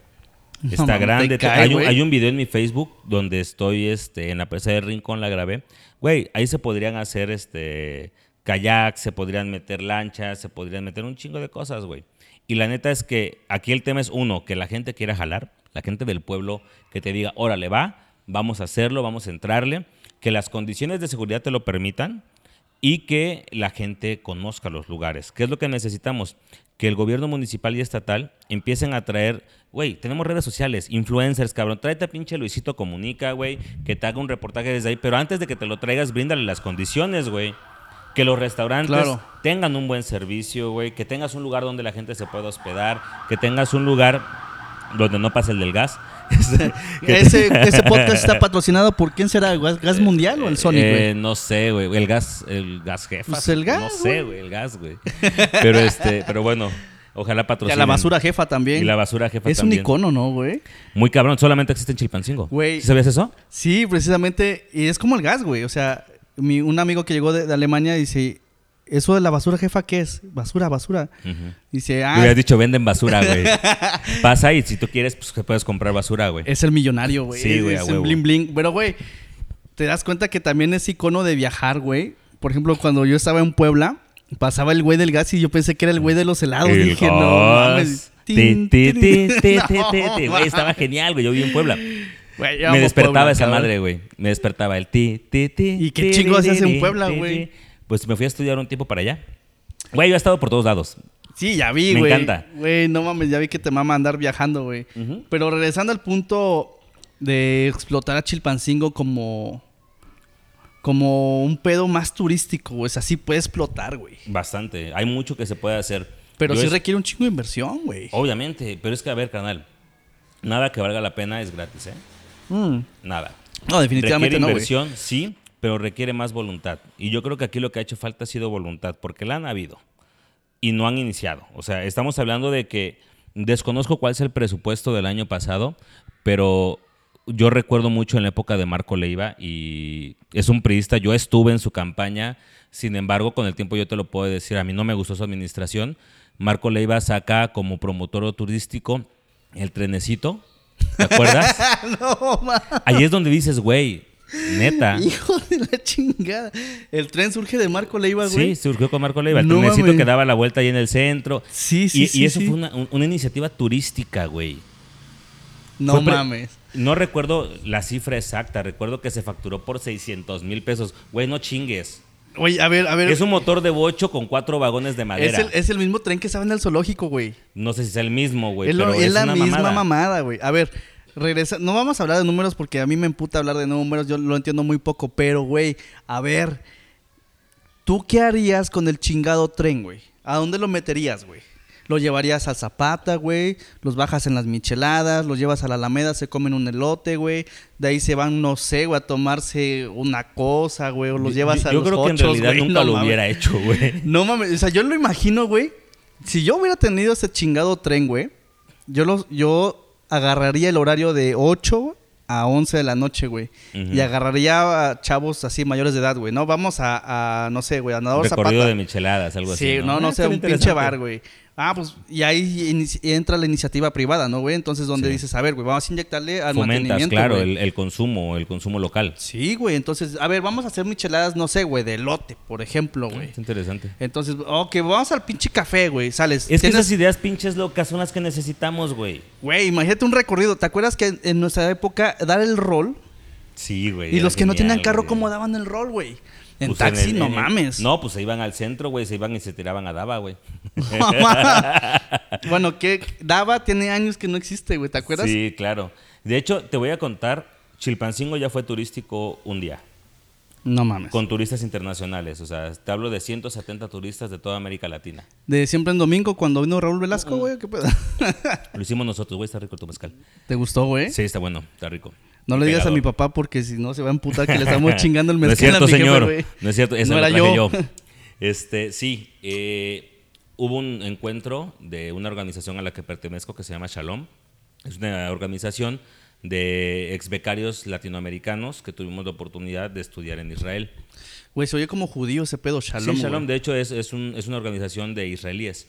Está grande. cae, hay, un, hay un video en mi Facebook donde estoy este, en la presa de Rincón, la grabé. Güey, ahí se podrían hacer este kayak, se podrían meter lanchas, se podrían meter un chingo de cosas, güey. Y la neta es que aquí el tema es uno, que la gente quiera jalar, la gente del pueblo que te diga, órale, va, vamos a hacerlo, vamos a entrarle, que las condiciones de seguridad te lo permitan y que la gente conozca los lugares. ¿Qué es lo que necesitamos? Que el gobierno municipal y estatal empiecen a traer, güey, tenemos redes sociales, influencers, cabrón, tráete a pinche Luisito Comunica, güey, que te haga un reportaje desde ahí, pero antes de que te lo traigas, bríndale las condiciones, güey. Que los restaurantes Claro. tengan un buen servicio, güey, que tengas un lugar donde la gente se pueda hospedar, que tengas un lugar donde no pase el del gas. Que- Ese, ese podcast está patrocinado por quién será, ¿Gas, Gas Mundial o el Sonic, Eh, güey? no sé, güey. El gas, el gas jefa. Pues el gas, No sé, güey, el gas, güey. Pero este, pero bueno, ojalá Y a patrocinen. la basura jefa también. Y la basura jefa Es también. un icono, ¿no, güey? Muy cabrón, solamente existe en Chilpancingo. Güey. ¿Sí ¿Sabías eso? Sí, precisamente. Y es como el gas, güey. O sea, mi- un amigo que llegó de, de Alemania dice, ¿eso de la basura jefa qué es? Basura, basura. Ujú. Dice, Le ah, hubieras dicho, venden basura, güey. Pasa y si tú quieres, pues que puedes comprar basura, güey. es el millonario, güey. Sí, güey, es bling bling. Pero, güey, te das cuenta que también es icono de viajar, güey. Por ejemplo, cuando yo estaba en Puebla, pasaba el güey del gas y yo pensé que era el güey de los helados. El Dije, no mames. Tin, tin. No. Güey, estaba genial, güey. Yo viví en Puebla. Güey, Me despertaba Puebla, esa cabrón. madre, güey. Me despertaba el ti, ti, ti. ¿Y qué chingo ti, hacías en Puebla, güey? Pues me fui a estudiar un tiempo para allá. Güey, yo he estado por todos lados. Sí, ya vi, Me güey. encanta. Güey, no mames, ya vi que te mama andar viajando, güey. Pero regresando al punto de explotar a Chilpancingo como como un pedo más turístico, güey. O sea, sí puede explotar, güey. Bastante. Hay mucho que se puede hacer. Pero Yo sí es- requiere un chingo de inversión, güey. Obviamente, pero es que, a ver, canal. Nada que valga la pena es gratis, ¿eh? Mm. Nada. No, definitivamente requiere no, inversión, sí, pero requiere más voluntad. Y yo creo que aquí lo que ha hecho falta ha sido voluntad, porque la han habido y no han iniciado. O sea, estamos hablando de que desconozco cuál es el presupuesto del año pasado, pero yo recuerdo mucho en la época de Marco Leiva y es un priista, yo estuve en su campaña, sin embargo, con el tiempo yo te lo puedo decir, a mí no me gustó su administración. Marco Leiva saca como promotor turístico el trenecito, ¿te acuerdas? no. Ahí es donde dices, güey, neta. Hijo de la chingada. El tren surge de Marco Leiva, güey. Sí, surgió con Marco Leiva. El No trenecito que daba la vuelta ahí en el centro. Sí, sí, y, sí, y eso sí. fue una, un- una iniciativa turística, güey. No Fue mames. No recuerdo la cifra exacta. Recuerdo que se facturó por 600 mil pesos. Güey, no chingues. Oye, a ver, a ver. Es un motor de bocho con cuatro vagones de es madera. el, es el mismo tren que estaba en el zoológico, güey. No sé si es el mismo, güey. Es, lo- pero es es la una misma mamada, güey. A ver, regresa. No vamos a hablar de números porque a mí me emputa hablar de números. Yo lo entiendo muy poco. Pero, güey, a ver. ¿Tú qué harías con el chingado tren, güey? ¿A dónde lo meterías, güey? Lo llevarías al Zapata, güey. Los bajas en las micheladas. Los llevas a la Alameda, se comen un elote, güey. De ahí se van, no sé, güey, a tomarse una cosa, güey. O los llevas yo, a yo los creo que en realidad güey. nunca No lo mames. hubiera hecho, güey. No mames, o sea, yo lo imagino, güey. Si yo hubiera tenido ese chingado tren, güey, yo los, yo agarraría el horario de 8 a 11 de la noche, güey. Y agarraría a chavos así mayores de edad, güey. No, vamos a, a, no sé, güey, a Nadador Recorrido Zapata. de micheladas, algo Sí, así. no, no, Ah, sé, un pinche bar, güey. Ah, pues, y ahí entra la iniciativa privada, ¿no, güey? Entonces, donde Sí. dices, a ver, güey, vamos a inyectarle al Fomentas, mantenimiento, claro, el, el consumo, el consumo local. Sí, güey, entonces, a ver, vamos a hacer micheladas, no sé, güey, de lote, por ejemplo, güey. Es interesante. Entonces, ok, vamos al pinche café, güey, sales. Es que esas ideas pinches locas son las que necesitamos, güey. Güey, imagínate un recorrido. ¿Te acuerdas que en, nuestra época dar el rol? Sí, güey. Y los que no tenían carro, güey. ¿cómo daban el rol, güey? En Pues taxi, el- no en el- mames. No, pues se iban al centro, güey, se iban y se tiraban a Dava, güey. bueno, que Dava tiene años que no existe, güey. ¿Te acuerdas? Sí, claro. De hecho, te voy a contar, Chilpancingo ya fue turístico un día, No mames. con turistas internacionales. O sea, te hablo de 170 turistas de toda América Latina. De siempre en domingo, cuando vino Raúl Velasco, güey. ¿Qué pedo? Lo hicimos nosotros, güey, está rico tu mezcal. ¿Te gustó, güey? Sí, está bueno, está rico. No le digas a mi papá porque si no se va a emputar que le estamos chingando el No es mezcal cierto, jefe, señor. no es cierto, esa No era yo. yo. Este, sí, eh, hubo un encuentro de una organización a la que pertenezco que se llama Shalom. Es una organización de ex becarios latinoamericanos que tuvimos la oportunidad de estudiar en Israel. Güey, se oye como judío ese pedo, Shalom. sí, Shalom, de hecho, es, es, un- es una organización de israelíes.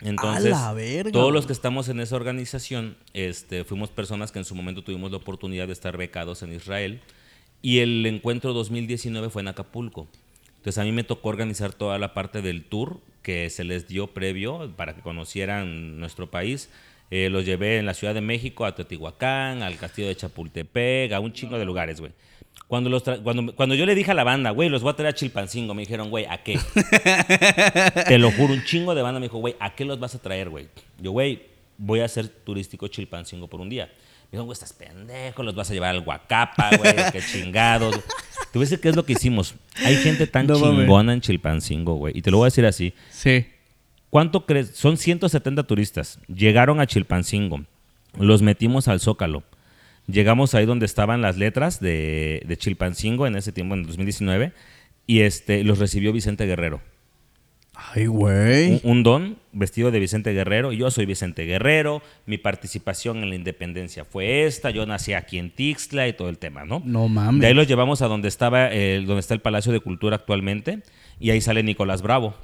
Entonces, la verga, todos los que estamos en esa organización, este, fuimos personas que en su momento tuvimos la oportunidad de estar becados en Israel. Y el encuentro 2019 fue en Acapulco. Entonces a mí me tocó organizar toda la parte del tour que se les dio previo para que conocieran nuestro país. Eh, los llevé en la Ciudad de México, a Teotihuacán, al Castillo de Chapultepec, a un chingo de lugares, güey. Cuando, los cuando, cuando yo le dije a la banda, güey, los voy a traer a Chilpancingo, me dijeron, güey, ¿a qué? Te lo juro, un chingo de banda me dijo, güey, ¿a qué los vas a traer, güey? Yo, güey, voy a hacer turístico Chilpancingo por un día. Me dijo, güey, estás pendejo, los vas a llevar al Guacapa, güey, qué chingados. A decir qué es lo que hicimos. Hay gente tan No chingona en Chilpancingo, güey. Y te lo voy a decir así. Sí. ¿Cuánto crees? Son 170 turistas. Llegaron a Chilpancingo. Los metimos al Zócalo. Llegamos ahí donde estaban las letras de, de Chilpancingo en ese tiempo, en 2019. Y este, los recibió Vicente Guerrero. Ay, güey. Un, un don vestido de Vicente Guerrero. Yo soy Vicente Guerrero. Mi participación en la independencia fue esta. Yo nací aquí en Tixla y todo el tema, ¿no? No mames. De ahí los llevamos a donde estaba el, donde está el Palacio de Cultura actualmente y ahí sale Nicolás Bravo.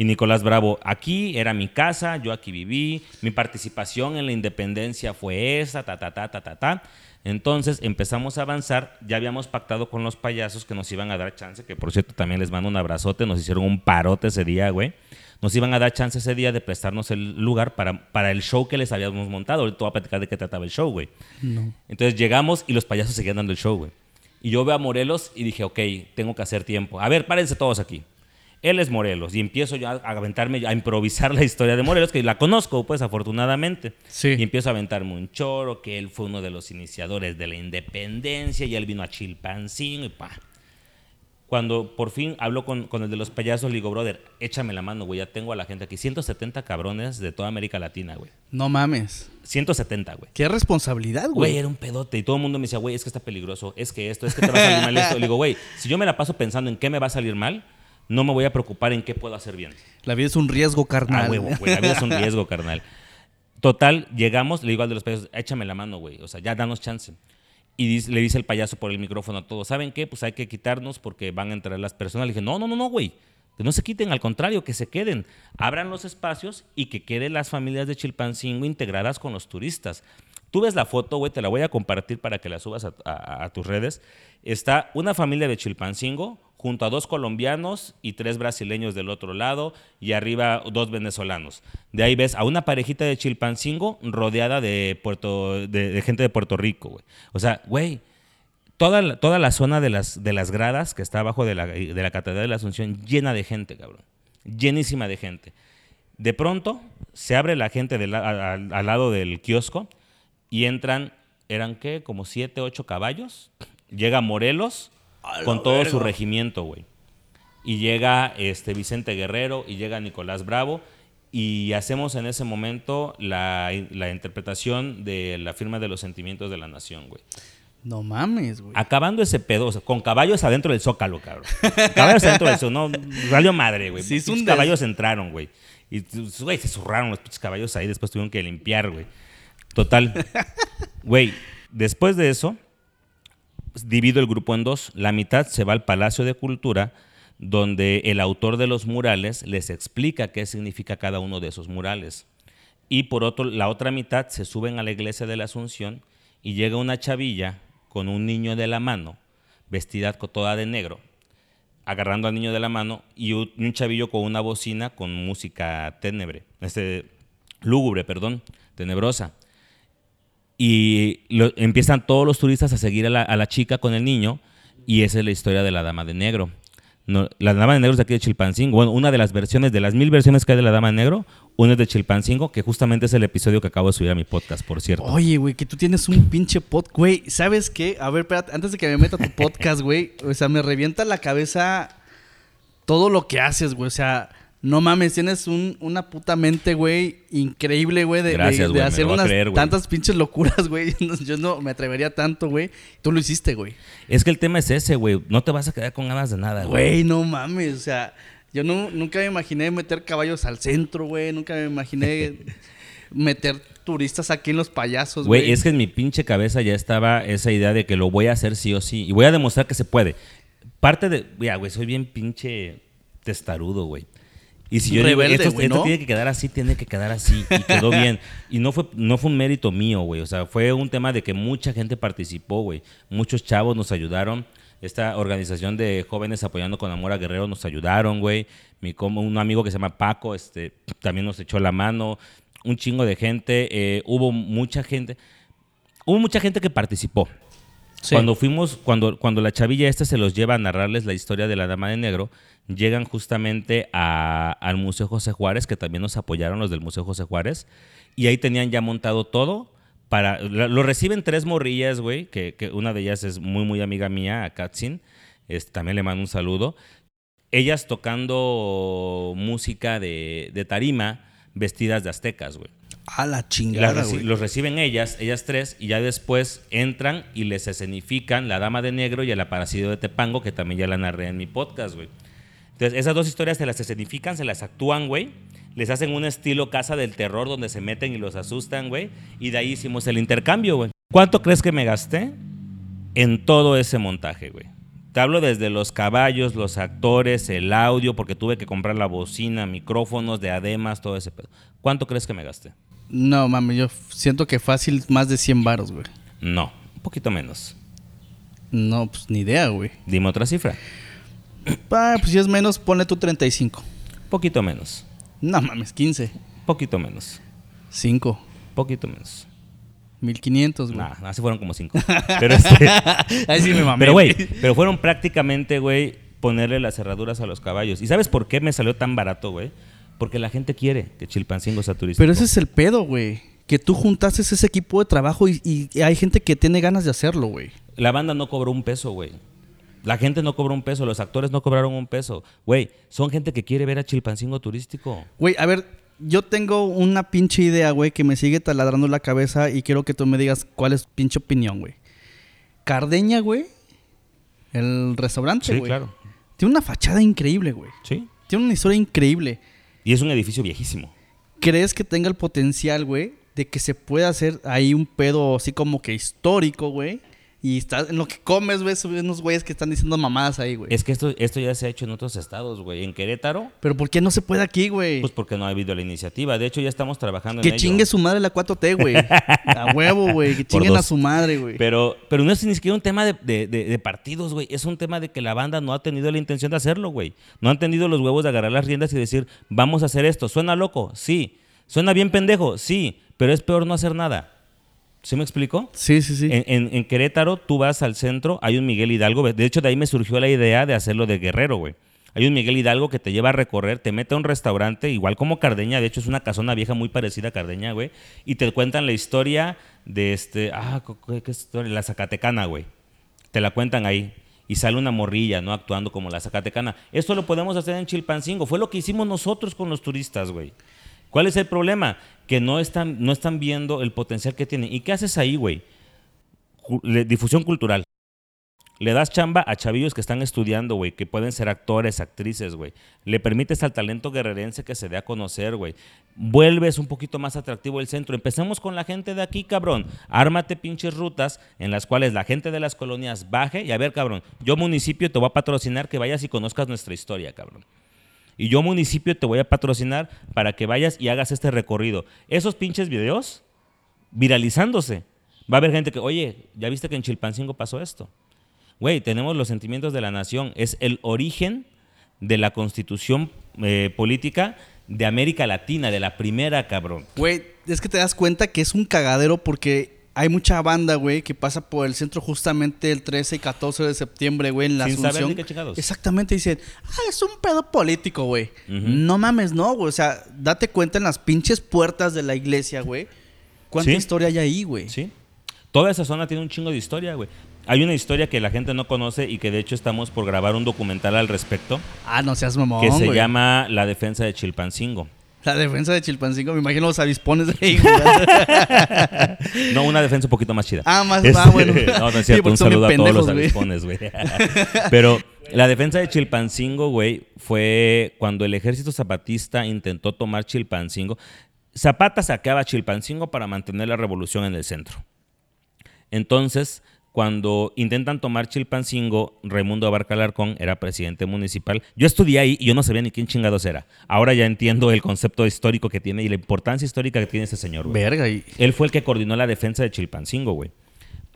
Y Nicolás Bravo, aquí era mi casa, yo aquí viví, mi participación en la independencia fue esa, ta, ta, ta, ta, ta, ta. Entonces empezamos a avanzar, ya habíamos pactado con los payasos que nos iban a dar chance, que por cierto también les mando un abrazote, nos hicieron un parote ese día, güey. Nos iban a dar chance ese día de prestarnos el lugar para, para el show que les habíamos montado. Ahorita voy a platicar de qué trataba el show, güey. No. Entonces llegamos y los payasos seguían dando el show, güey. Y yo veo a Morelos y dije, ok, tengo que hacer tiempo. A ver, párense todos aquí. Él es Morelos. Y empiezo yo a aventarme, a improvisar la historia de Morelos, que la conozco, pues, afortunadamente. Sí. Y empiezo a aventarme un choro, que él fue uno de los iniciadores de la independencia y él vino a Chilpancingo y pa. Cuando por fin hablo con, con el de los payasos, le digo, brother, échame la mano, güey, ya tengo a la gente aquí. 170 cabrones de toda América Latina, güey. No mames. 170, güey. Qué responsabilidad, Güey, güey. era un pedote. Y todo el mundo me decía, güey, es que está peligroso, es que esto, es que te va a salir mal esto. Le digo, güey, si yo me la paso pensando en qué me va a salir mal, no me voy a preocupar en qué puedo hacer bien. La vida es un riesgo, carnal. Ah, huevo, güey, la vida es un riesgo, carnal. Total, llegamos, le digo al de los payasos, échame la mano, güey, o sea, ya danos chance. Y dice- le dice el payaso por el micrófono a todos, ¿saben qué? Pues hay que quitarnos porque van a entrar las personas. Le dije, no, no, no, no, güey. Que no se quiten, al contrario, que se queden. Abran los espacios y que queden las familias de Chilpancingo integradas con los turistas. Tú ves la foto, güey, te la voy a compartir para que la subas a, a- a tus redes. Está una familia de Chilpancingo junto a dos colombianos y tres brasileños del otro lado y arriba dos venezolanos. De ahí ves a una parejita de Chilpancingo rodeada de, gente de Puerto Rico, güey. O sea, güey, toda la, toda la zona de las, de las gradas que está abajo de la, de la Catedral de la Asunción llena de gente, cabrón. Llenísima de gente. De pronto se abre la gente al lado del kiosco y entran, ¿eran qué? Como siete, ocho caballos. Llega Morelos con todo su regimiento, güey. Y llega este Vicente Guerrero y llega Nicolás Bravo y hacemos en ese momento la, la interpretación de la firma de los sentimientos de la nación, güey. No mames, güey. Acabando ese pedo, o sea, con caballos adentro del zócalo, cabrón. Caballos adentro del zócalo, no, valió madre, güey. Sí, caballos entraron, güey. Y, güey, se zurraron los pinches caballos ahí, después tuvieron que limpiar, güey. Total. Güey, después de eso, pues, divido el grupo en dos. La mitad se va al Palacio de Cultura, donde el autor de los murales les explica qué significa cada uno de esos murales. Y por otro, la otra mitad se suben a la iglesia de la Asunción y llega una chavilla con un niño de la mano, vestida toda de negro, agarrando al niño de la mano y un, chavillo con una bocina con música ténebre, este, lúgubre, perdón, tenebrosa. Y empiezan todos los turistas a seguir a la, chica con el niño y esa es la historia de la Dama de Negro. No, la Dama de Negro es de aquí de Chilpancingo. Bueno, una de las versiones, de las mil versiones que hay de la Dama de Negro, una es de Chilpancingo, que justamente es el episodio que acabo de subir a mi podcast, por cierto. Oye, güey, que tú tienes un pinche pod, güey. ¿Sabes qué? A ver, espérate, antes de que me meta tu podcast, güey. O sea, me revienta la cabeza todo lo que haces, güey. O sea, no mames, tienes un- una puta mente, güey, increíble, güey, de, de- Gracias, de güey, me hacer unas creer, tantas pinches locuras, güey. Yo no me atrevería tanto, güey. Tú lo hiciste, güey. Es que el tema es ese, güey. No te vas a quedar con ganas de nada, güey. Güey, no mames, o sea, yo no, nunca me imaginé meter caballos al centro, güey. Nunca me imaginé meter turistas aquí en los payasos, güey. Güey, es que en mi pinche cabeza ya estaba esa idea de que lo voy a hacer sí o sí. Y voy a demostrar que se puede. Parte de. Mira, güey, soy bien pinche testarudo, güey. Y si yo digo, esto, ¿no? tiene que quedar así, tiene que quedar así. Y quedó bien. Y no fue, no fue un mérito mío, güey. O sea, fue un tema de que mucha gente participó, güey. Muchos chavos nos ayudaron. Esta organización de jóvenes apoyando con amor a Guerrero nos ayudaron, güey. Mi un amigo que se llama Paco, este, también nos echó la mano. Un chingo de gente. eh, hubo mucha gente. Hubo mucha gente que participó. Sí. Cuando fuimos, cuando, cuando la chavilla esta se los lleva a narrarles la historia de la Dama de Negro, llegan justamente a- al Museo José Juárez, que también nos apoyaron los del Museo José Juárez, y ahí tenían ya montado todo. Para, lo reciben tres morrillas, güey, que, que una de ellas es muy, muy amiga mía, a Katsin. Este, también le mando un saludo. Ellas tocando música de, de tarima, vestidas de aztecas, güey. A la chingada, reci- güey. los reciben ellas, ellas tres, y ya después entran y les escenifican La Dama de Negro y El Aparecido de Tepango, que también ya la narré en mi podcast, güey. Entonces, esas dos historias se las escenifican, se las actúan, güey. Les hacen un estilo Casa del Terror donde se meten y los asustan, güey. Y de ahí hicimos el intercambio, güey. ¿Cuánto crees que me gasté en todo ese montaje, güey? Te hablo desde los caballos, los actores, el audio, porque tuve que comprar la bocina, micrófonos, diademas, todo ese pedo. ¿Cuánto crees que me gasté? No, mami, yo siento que fácil más de 100 varos, güey. No, un poquito menos. No, pues ni idea, güey. Dime otra cifra. Ah, pues si es menos, ponle tú 35. Poquito menos. No mames, 15. Poquito menos. 5. Poquito menos. 1500, güey. Nah, así fueron como cinco. Pero, este, Ahí sí me mamé. pero güey, pero fueron prácticamente, güey, ponerle las cerraduras a los caballos. ¿Y sabes por qué me salió tan barato, güey? Porque la gente quiere que Chilpancingo sea turístico. Pero ese es el pedo, güey. Que tú juntaste ese equipo de trabajo y, y hay gente que tiene ganas de hacerlo, güey. La banda no cobró un peso, güey. La gente no cobró un peso, los actores no cobraron un peso. Güey, son gente que quiere ver a Chilpancingo turístico. Güey, a ver, yo tengo una pinche idea, güey, que me sigue taladrando la cabeza y quiero que tú me digas cuál es tu pinche opinión, güey. Cardeña, güey. El restaurante, Sí, güey. claro. Tiene una fachada increíble, güey. Sí. Tiene una historia increíble. Y es un edificio viejísimo. ¿Crees que tenga el potencial, güey, de que se pueda hacer ahí un pedo así como que histórico, güey? Y estás en lo que comes, güey, unos güeyes que están diciendo mamadas ahí, güey. Es que esto, esto ya se ha hecho en otros estados, güey. En Querétaro, Pero ¿por qué no se puede aquí, güey? pues porque no ha habido la iniciativa. De hecho, ya estamos trabajando que en ello. chingue su madre la 4T, güey. A huevo, güey. Que chinguen a su madre, güey. Pero, pero no es ni siquiera un tema de, de- de- de partidos, güey. Es un tema de que la banda no ha tenido la intención de hacerlo, güey. No han tenido los huevos de agarrar las riendas y decir, vamos a hacer esto. ¿Suena loco? Sí. ¿Suena bien pendejo? Sí. Pero es peor no hacer nada. ¿Sí me explico? Sí, sí, sí. En, en- en Querétaro, tú vas al centro, hay un Miguel Hidalgo. De hecho, de ahí me surgió la idea de hacerlo de Guerrero, güey. Hay un Miguel Hidalgo que te lleva a recorrer, te mete a un restaurante, igual como Cardeña, de hecho es una casona vieja muy parecida a Cardeña, güey, y te cuentan la historia de este, ah, ¿qué historia? La Zacatecana, güey. Te la cuentan ahí. Y sale una morrilla, ¿no? Actuando como la Zacatecana. Esto lo podemos hacer en Chilpancingo. Fue lo que hicimos nosotros con los turistas, güey. ¿Cuál es el problema? Que no están, no están viendo el potencial que tienen. ¿Y qué haces ahí, güey? Difusión cultural. Le das chamba a chavillos que están estudiando, güey, que pueden ser actores, actrices, güey. Le permites al talento guerrerense que se dé a conocer, güey. Vuelves un poquito más atractivo el centro. Empecemos con la gente de aquí, cabrón. Ármate pinches rutas en las cuales la gente de las colonias baje y a ver, cabrón, yo municipio te voy a patrocinar que vayas y conozcas nuestra historia, cabrón. Y yo municipio te voy a patrocinar para que vayas y hagas este recorrido. Esos pinches videos viralizándose. Va a haber gente que, oye, ¿ya viste que en Chilpancingo pasó esto? Güey, tenemos los sentimientos de la nación. Es el origen de la constitución eh, política de América Latina, de la primera, cabrón. Güey, es que te das cuenta que es un cagadero porque hay mucha banda, güey, que pasa por el centro justamente el 13 y 14 de septiembre, güey, en la Sin saber Asunción. ni qué chingados. Exactamente, dicen, ah, es un pedo político, güey. No mames, no, güey. O sea, date cuenta en las pinches puertas de la iglesia, güey. ¿Cuánta Sí. historia hay ahí, güey? ¿Sí? Toda esa zona tiene un chingo de historia, güey. Hay una historia que la gente no conoce y que de hecho estamos por grabar un documental al respecto Ah, no seas mamón, que se llama La defensa de Chilpancingo. La defensa de Chilpancingo, me imagino los avispones de ahí. No, una defensa un poquito más chida. Ah, más- Este, ah, bueno. No, no es cierto. un saludo a todos los avispones, güey. Pero la defensa de Chilpancingo, güey, fue cuando el ejército zapatista intentó tomar Chilpancingo. Zapata saqueaba Chilpancingo para mantener la revolución en el centro. Entonces, cuando intentan tomar Chilpancingo, Raimundo Abarca Alarcón era presidente municipal. Yo estudié ahí y yo no sabía ni quién chingados era. Ahora ya entiendo el concepto histórico que tiene y la importancia histórica que tiene ese señor, güey. Verga. Y... Él fue el que coordinó la defensa de Chilpancingo, güey.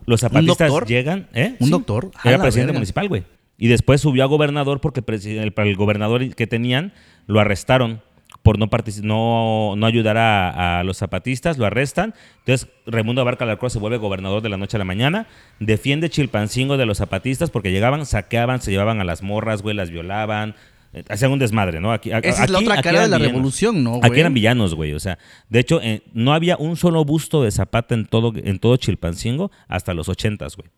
Los zapatistas doctor? llegan, ¿eh? ¿Un doctor? Era presidente verga. municipal, güey. Y después subió a gobernador porque el- el gobernador que tenían lo arrestaron por no, no, no ayudar a, a los zapatistas, lo arrestan. Entonces Raimundo Abarca Alarcón se vuelve gobernador de la noche a la mañana, defiende Chilpancingo de los zapatistas porque llegaban, saqueaban, se llevaban a las morras, güey, las violaban, eh, hacían un desmadre, ¿no? Aquí, Esa es la otra cara de la villanos. revolución, ¿no, Aquí eran villanos, güey. O sea, de hecho, eh, no había un solo busto de Zapata en todo, en todo Chilpancingo hasta los ochentas, güey.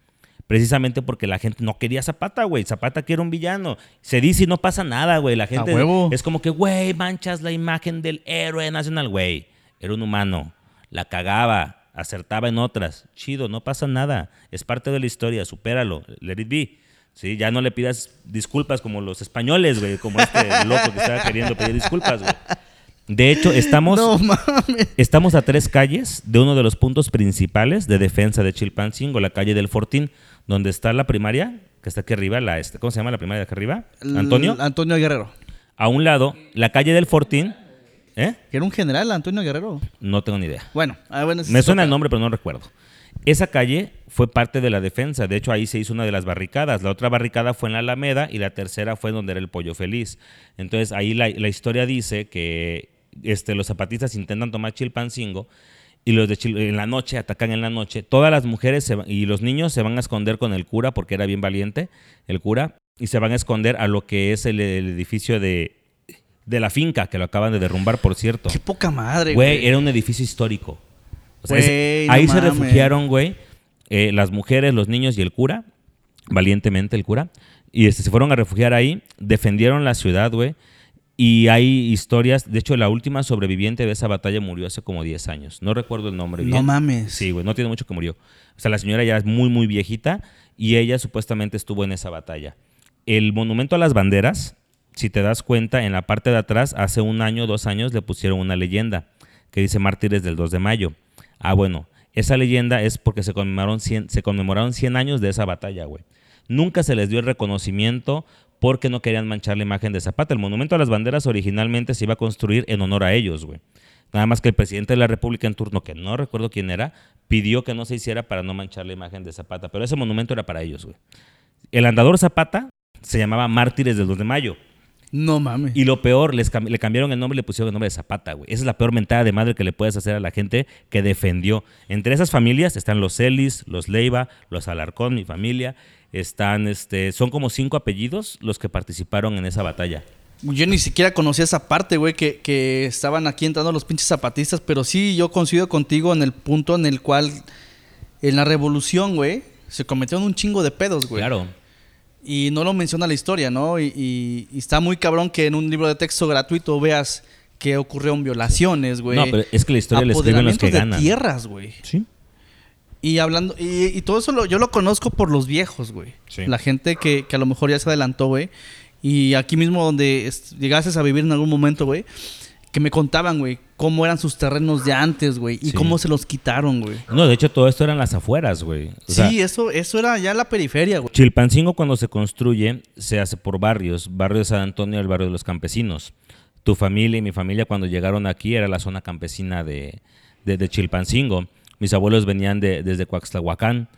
Precisamente porque la gente no quería Zapata, güey. Zapata que era un villano. Se dice y no pasa nada, güey. La gente es como que, güey, manchas la imagen del héroe nacional, güey. Era un humano. La cagaba, acertaba en otras. Chido, no pasa nada. Es parte de la historia, supéralo. Let it be. Sí, ya no le pidas disculpas como los españoles, güey, como este loco que estaba queriendo pedir disculpas, güey. De hecho, estamos No. Estamos a tres calles de uno de los puntos principales de defensa de Chilpancingo, la calle del Fortín, donde está la primaria, que está aquí arriba, la, este, ¿cómo se llama la primaria de acá arriba? Antonio. L- Antonio Guerrero. A un lado, la calle del Fortín, ¿eh? Que era un general, Antonio Guerrero. No tengo ni idea. Bueno, ah, bueno, Me suena el nombre, pero no recuerdo. Esa calle fue parte de la defensa. De hecho, ahí se hizo una de las barricadas. La otra barricada fue en la Alameda y la tercera fue donde era el Pollo Feliz. Entonces, ahí la, la historia dice que este, los zapatistas intentan tomar Chilpancingo y los de Chil- en la noche atacan en la noche. Todas las mujeres se y los niños se van a esconder con el cura porque era bien valiente, el cura, y se van a esconder a lo que es el, el edificio de, de la finca, que lo acaban de derrumbar, por cierto. Qué poca madre, Güey, güey. era un edificio histórico. O sea, es- Güey, no ahí se refugiaron, güey, eh, las mujeres, los niños y el cura, valientemente el cura, y este, se fueron a refugiar ahí, defendieron la ciudad, güey, y hay historias, de hecho la última sobreviviente de esa batalla murió hace como 10 años, no recuerdo el nombre No bien. mames. Sí, güey, no tiene mucho que murió. O sea, la señora ya es muy, muy viejita y ella supuestamente estuvo en esa batalla. El monumento a las banderas, si te das cuenta, en la parte de atrás, hace un año, dos años, le pusieron una leyenda que dice Mártires del 2 de mayo. Ah, bueno, esa leyenda es porque se conmemoraron 100, se conmemoraron 100 años de esa batalla, güey. Nunca se les dio el reconocimiento porque no querían manchar la imagen de Zapata. El monumento a las banderas originalmente se iba a construir en honor a ellos, güey. Nada más que el presidente de la República en turno, que no recuerdo quién era, pidió que no se hiciera para no manchar la imagen de Zapata. Pero ese monumento era para ellos, güey. El andador Zapata se llamaba Mártires del 2 de mayo. No mames. Y lo peor, les cam- le cambiaron el nombre y le pusieron el nombre de Zapata, güey. Esa es la peor mentada de madre que le puedes hacer a la gente que defendió. Entre esas familias están los Celis, los Leiva, los Alarcón, mi familia. Están, este, son como cinco apellidos los que participaron en esa batalla. Yo ni siquiera conocía esa parte, güey, que, que estaban aquí entrando los pinches zapatistas, pero sí, yo coincido contigo en el punto en el cual en la revolución, güey, se cometieron un chingo de pedos, güey. Claro. Y no lo menciona la historia, ¿no? Y, y- y está muy cabrón que en un libro de texto gratuito veas que ocurrieron violaciones, güey. No, pero es que la historia la escriben los que de ganan. tierras, güey. Sí. Y hablando, y, y todo eso lo- yo lo conozco por los viejos, güey. Sí. La gente que, que a lo mejor ya se adelantó, güey. Y aquí mismo donde llegases a vivir en algún momento, güey, que me contaban, güey, cómo eran sus terrenos de antes, güey, y Sí. cómo se los quitaron, güey. No, de hecho todo esto eran las afueras, güey. O sea, sí, eso, eso era ya la periferia, güey. Chilpancingo cuando se construye se hace por barrios. Barrio de San Antonio, el barrio de los campesinos. Tu familia y mi familia cuando llegaron aquí era la zona campesina de, de, de Chilpancingo. Mis abuelos venían de, desde Coaxtlahuacán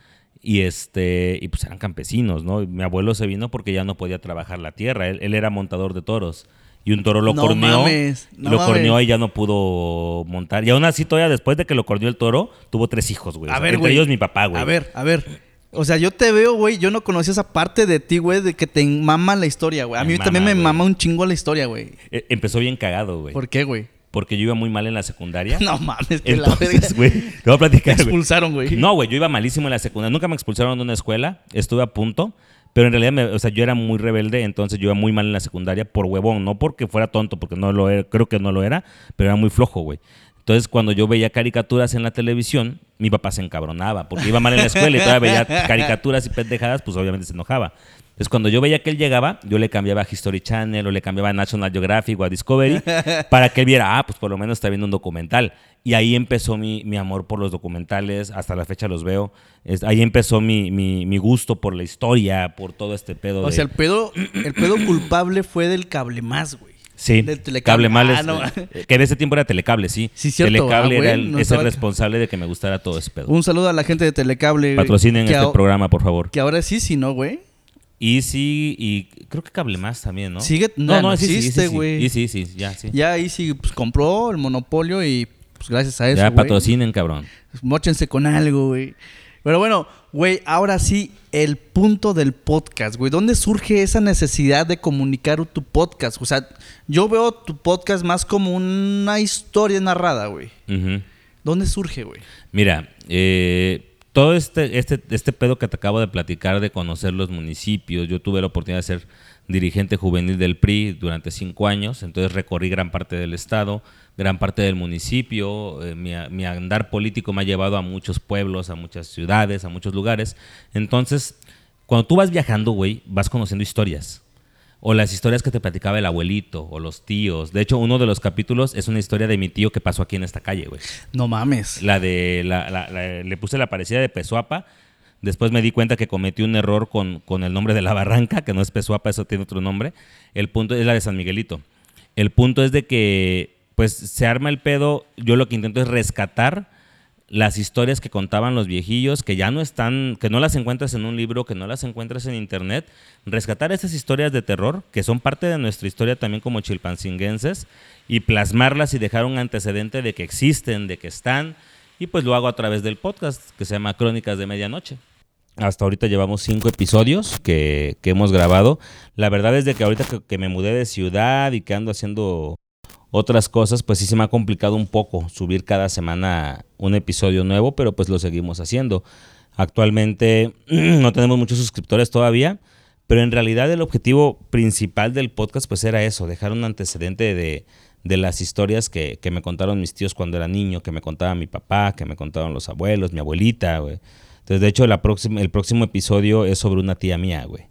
y este y pues eran campesinos, ¿no? Mi abuelo se vino porque ya no podía trabajar la tierra. Él, él era montador de toros. Y un toro lo No corneó. mames, no lo mames. corneó y ya no pudo montar. Y aún así, todavía después de que lo corneó el toro, tuvo tres hijos, güey. O A sea, ver, entre güey. ellos mi papá, güey. A ver, a ver. O sea, yo te veo, güey, yo no conocía esa parte de ti, güey, de que te mama la historia, güey. A Me mí también mama, me güey. mama un chingo la historia, güey. Eh, Empezó bien cagado, güey. ¿Por qué, güey? Porque yo iba muy mal en la secundaria. No mames, que. Entonces, güey, te voy a Me platicar. expulsaron, güey. No, güey, yo iba malísimo en la secundaria. Nunca me expulsaron de una escuela. Estuve a punto. Pero en realidad, me- o sea, yo era muy rebelde, entonces yo iba muy mal en la secundaria por huevón. No porque fuera tonto, porque no lo era, creo que no lo era, pero era muy flojo, güey. Entonces, cuando yo veía caricaturas en la televisión, mi papá se encabronaba porque iba mal en la escuela y todavía veía caricaturas y pendejadas, pues obviamente se enojaba. Entonces, cuando yo veía que él llegaba, yo le cambiaba a History Channel o le cambiaba a National Geographic o a Discovery para que él viera, ah, pues por lo menos está viendo un documental. Y ahí empezó mi, mi amor por los documentales, hasta la fecha los veo. Es- ahí empezó mi, mi, mi gusto por la historia, por todo este pedo. O de- sea, el pedo, el pedo culpable fue del cable más, güey. Sí, del telecable. Cable Mal Ah, no. eh, que en ese tiempo era Telecable, sí. Sí, cierto, Telecable ah, era el, no es el responsable de que me gustara todo ese pedo. Un saludo a la gente de Telecable. Patrocinen este programa, por favor. Que ahora sí, sí, ¿no, güey? Y sí, y creo que Cable Más también, ¿no? Sigue- no, no, no, sí, sí, sí, existe, sí. güey. Y sí, sí, ya, sí. Ya sí, pues compró el monopolio y pues gracias a eso, ya güey, patrocinen, cabrón. Móchense con algo, güey. Pero bueno, güey, ahora sí, el punto del podcast, güey. ¿Dónde surge esa necesidad de comunicar tu podcast? O sea, yo veo tu podcast más como una historia narrada, güey. ¿Dónde surge, güey? Mira, eh, todo este, este, este pedo que te acabo de platicar de conocer los municipios, yo tuve la oportunidad de ser dirigente juvenil del PRI durante cinco años, entonces recorrí gran parte del estado, gran parte del municipio, eh, mi, mi andar político me ha llevado a muchos pueblos, a muchas ciudades, a muchos lugares, entonces cuando tú vas viajando, güey, vas conociendo historias. O las historias que te platicaba el abuelito o los tíos. De hecho, uno de los capítulos es una historia de mi tío que pasó aquí en esta calle, güey. No mames. La de. La, la- la- le puse la parecida de Pesuapa. Después me di cuenta que cometí un error con, con el nombre de la barranca, que no es Pesuapa, eso tiene otro nombre. El punto es la de San Miguelito. El punto es de que, pues, se arma el pedo. Yo lo que intento es rescatar las historias que contaban los viejillos, que ya no están, que no las encuentras en un libro, que no las encuentras en internet, rescatar esas historias de terror, que son parte de nuestra historia también como chilpancinguenses, y plasmarlas y dejar un antecedente de que existen, de que están, y pues lo hago a través del podcast que se llama Crónicas de Medianoche. Hasta ahorita llevamos cinco episodios que, que hemos grabado. La verdad es de que ahorita que, que me mudé de ciudad y que ando haciendo otras cosas, pues sí se me ha complicado un poco subir cada semana un episodio nuevo, pero pues lo seguimos haciendo. Actualmente no tenemos muchos suscriptores todavía, pero en realidad el objetivo principal del podcast pues era eso, dejar un antecedente de, de las historias que, que me contaron mis tíos cuando era niño, que me contaba mi papá, que me contaron los abuelos, mi abuelita, güey. Entonces, de hecho, el próximo episodio es sobre una tía mía, güey.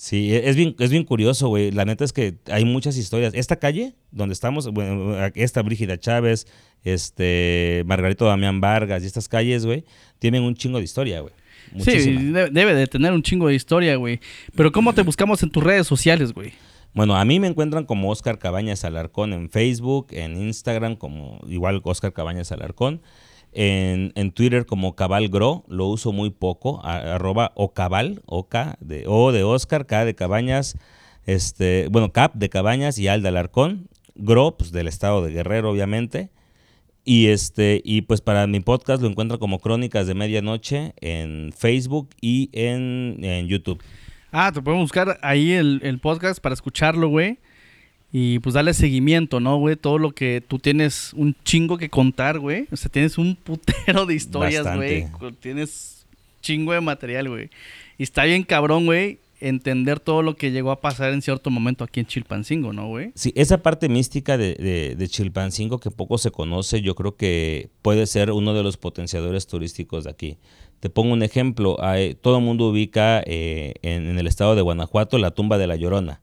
Sí, e- es bien, es bien curioso, güey. La neta es que hay muchas historias. Esta calle, donde estamos, bueno, esta Brígida Chávez, este, Margarito Damián Vargas y estas calles, güey, tienen un chingo de historia, güey. Sí, debe de tener un chingo de historia, güey. Pero ¿cómo te buscamos en tus redes sociales, güey? Bueno, a mí me encuentran como Oscar Cabañas Alarcón en Facebook, en Instagram como igual Oscar Cabañas Alarcón, en, en Twitter como Cabal Gro, lo uso muy poco, arroba o Cabal, o K de O de Oscar, K de Cabañas, este, bueno, Cap de Cabañas y Al de Alarcón, Gro, pues del estado de Guerrero, obviamente. Y este, y pues para mi podcast lo encuentro como Crónicas de Medianoche en Facebook y en, en YouTube. Ah, te podemos buscar ahí el, el podcast para escucharlo, güey. Y pues darle seguimiento, ¿no, güey? Todo lo que tú tienes un chingo que contar, güey. O sea, tienes un putero de historias, güey. Tienes chingo de material, güey. Y está bien cabrón, güey, entender todo lo que llegó a pasar en cierto momento aquí en Chilpancingo, ¿no, güey? Sí, esa parte mística de, de, de Chilpancingo que poco se conoce, yo creo que puede ser uno de los potenciadores turísticos de aquí. Te pongo un ejemplo, hay- todo el mundo ubica eh, en, en el estado de Guanajuato la tumba de la Llorona,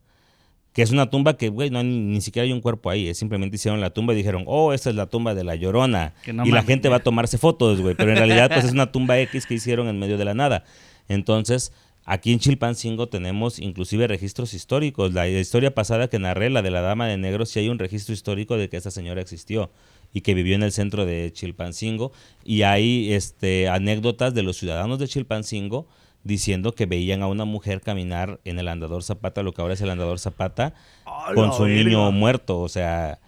que es una tumba que, güey, no, ni, ni siquiera hay un cuerpo ahí, es simplemente hicieron la tumba y dijeron, oh, esta es la tumba de la Llorona, no y la gente va a tomarse fotos, güey, pero en realidad pues es una tumba X que hicieron en medio de la nada. Entonces, aquí en Chilpancingo tenemos inclusive registros históricos. La historia pasada que narré, la de la Dama de Negro, sí hay un registro histórico de que esta señora existió y que vivió en el centro de Chilpancingo. Y hay este, anécdotas de los ciudadanos de Chilpancingo diciendo que veían a una mujer caminar en el andador Zapata, lo que ahora es el andador Zapata, ¡A con su verga! niño muerto. O sea,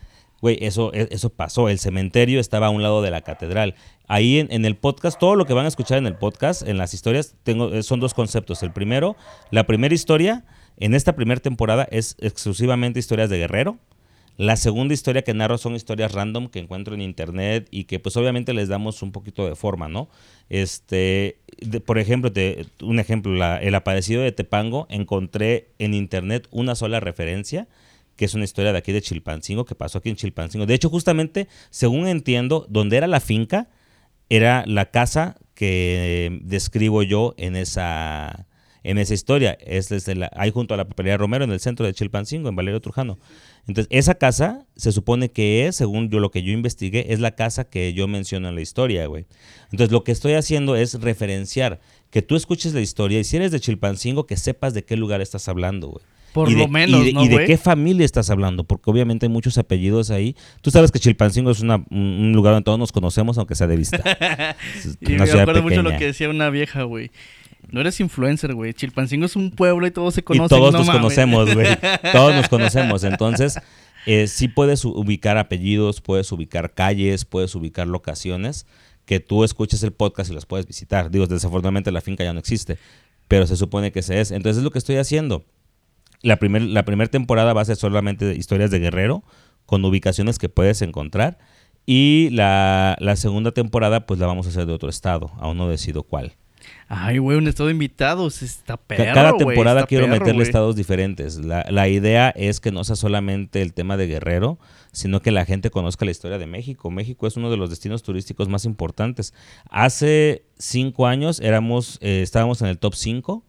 güey, eso, e- eso pasó. El cementerio estaba a un lado de la catedral. Ahí en, en el podcast, todo lo que van a escuchar en el podcast, en las historias, tengo, eh, son dos conceptos. El primero, la primera historia, en esta primera temporada, es exclusivamente historias de guerrero. La segunda historia que narro son historias random que encuentro en internet y que pues obviamente les damos un poquito de forma, ¿no? Este, por ejemplo, un ejemplo, el aparecido de Tepango, encontré en internet una sola referencia que es una historia de aquí de Chilpancingo, que pasó aquí en Chilpancingo. De hecho, justamente, según entiendo, donde era la finca, era la casa que describo yo en esa, en esa historia. Es desde la, ahí junto a la papelería Romero, en el centro de Chilpancingo, en Valerio Trujano. Entonces, esa casa se supone que es, según yo lo que yo investigué, es la casa que yo menciono en la historia, güey. Entonces, lo que estoy haciendo es referenciar que tú escuches la historia y si eres de Chilpancingo, que sepas de qué lugar estás hablando, güey. Por y de, lo menos, y de, ¿no, y de qué familia estás hablando, porque obviamente hay muchos apellidos ahí. Tú sabes que Chilpancingo es una- un lugar donde todos nos conocemos, aunque sea de vista. Y me acuerdo mucho lo que decía una vieja, güey. No eres influencer, güey. Chilpancingo es un pueblo y todos se Y conocen. todos no nos mames. conocemos, güey. Todos nos conocemos. Entonces, eh, sí puedes ubicar apellidos, puedes ubicar calles, puedes ubicar locaciones que tú escuches el podcast y las puedes visitar. Digo, desafortunadamente la finca ya no existe, pero se supone que se es. Entonces, es lo que estoy haciendo. La primera la primer temporada va a ser solamente de historias de Guerrero, con ubicaciones que puedes encontrar. Y la, la segunda temporada, pues la vamos a hacer de otro estado. Aún no decido cuál. Ay, güey, un estado de invitados. Está perro, Cada temporada quiero perro, meterle estados diferentes. La, la idea es que no sea solamente el tema de Guerrero, sino que la gente conozca la historia de México. México es uno de los destinos turísticos más importantes. Hace cinco años éramos, eh, estábamos en el top 5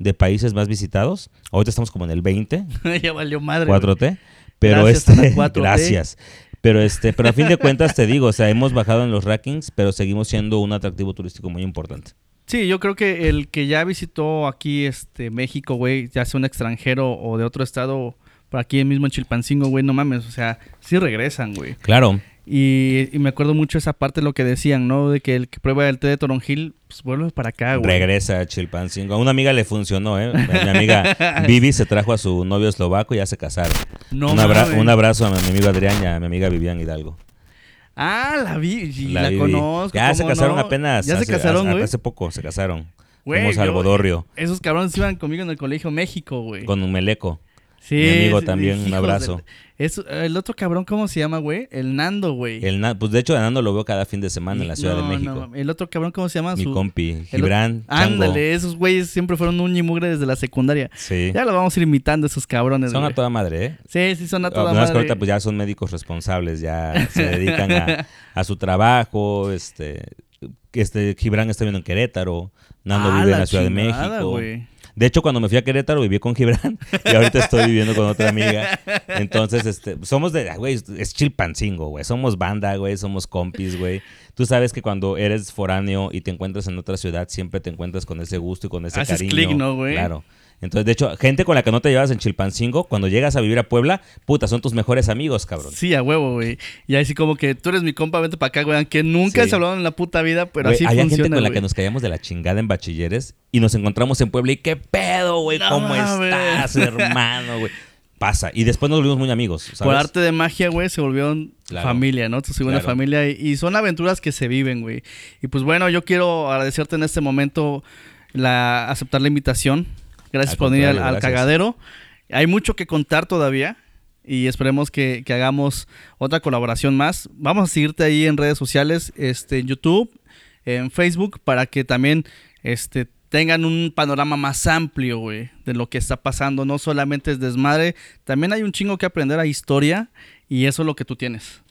de países más visitados. Ahorita estamos como en el 20, ya valió madre. güey. 4T. Pero Gracias este, 4T. gracias. Pero este, pero a fin de cuentas te digo, o sea, hemos bajado en los rankings, pero seguimos siendo un atractivo turístico muy importante. Sí, yo creo que el que ya visitó aquí este México, güey, ya sea un extranjero o de otro estado, por aquí mismo en Chilpancingo, güey, no mames, o sea, sí regresan, güey. Claro. Y, y me acuerdo mucho esa parte de lo que decían, ¿no? De que el que prueba el té de toronjil, pues vuelve para acá, güey. Regresa a Chilpancingo. A una amiga le funcionó, ¿eh? Mi amiga Vivi se trajo a su novio eslovaco y ya se casaron. No un, abra- un abrazo a mi amigo Adrián y a mi amiga Vivian Hidalgo. Ah, la vi, la, conozco. Ya se ¿cómo casaron no? apenas. Ya se hace- casaron, hace, güey. hace poco se casaron. Güey, yo- Bodorrio Esos cabrones iban conmigo en el colegio México, güey. con un meleco. Sí, mi amigo sí, también, un abrazo. del- es- el otro cabrón, ¿cómo se llama, güey? El Nando, güey. El na- pues de hecho, Nando lo veo cada fin de semana en la Ciudad No, de México. no, el otro cabrón, ¿cómo se llama? Mi Su- compi, Gibran. Ándale, esos güeyes siempre fueron un mugre desde la secundaria. Sí. Ya lo vamos a ir imitando esos cabrones, Son a toda madre, ¿eh? Sí, sí, son a toda Nada más que madre. ahorita pues ya son médicos responsables, ya se dedican a, a su trabajo, este, este Gibran está viviendo en Querétaro, Nando Ah, vive en la Ciudad de México. güey. De hecho, cuando me fui a Querétaro viví con Gibran y ahorita estoy viviendo con otra amiga. Entonces, este, somos de, güey, es Chilpancingo, güey. Somos banda, güey, somos compis, güey. Tú sabes que cuando eres foráneo y te encuentras en otra ciudad, siempre te encuentras con ese gusto y con ese Haces cariño. clic, ¿no, güey? Claro. Entonces, de hecho, gente con la que no te llevas en Chilpancingo, cuando llegas a vivir a Puebla, puta, son tus mejores amigos, cabrón. Sí, a huevo, güey. Y así como que tú eres mi compa, vete para acá, güey. Aunque nunca Sí. se hablaron en la puta vida, pero Güey, así había funciona, gente con la que nos caíamos de la chingada en bachilleres y nos encontramos en Puebla y qué pedo, güey, No ¿cómo mames. estás, hermano, güey? Pasa. Y después nos volvimos muy amigos, ¿sabes? Por arte de magia, güey, se volvieron Claro. familia, ¿no? Tu segunda Claro. familia. Y, y son aventuras que se viven, güey. Y pues bueno, yo quiero agradecerte en este momento la aceptar la invitación. Gracias Al por venir al, cagadero. Hay mucho que contar todavía. Y esperemos que, que hagamos otra colaboración más. Vamos a seguirte ahí en redes sociales, este, en YouTube, en Facebook, para que también este, tengan un panorama más amplio, güey, de lo que está pasando. No solamente es desmadre, también hay un chingo que aprender a historia y eso es lo que tú tienes.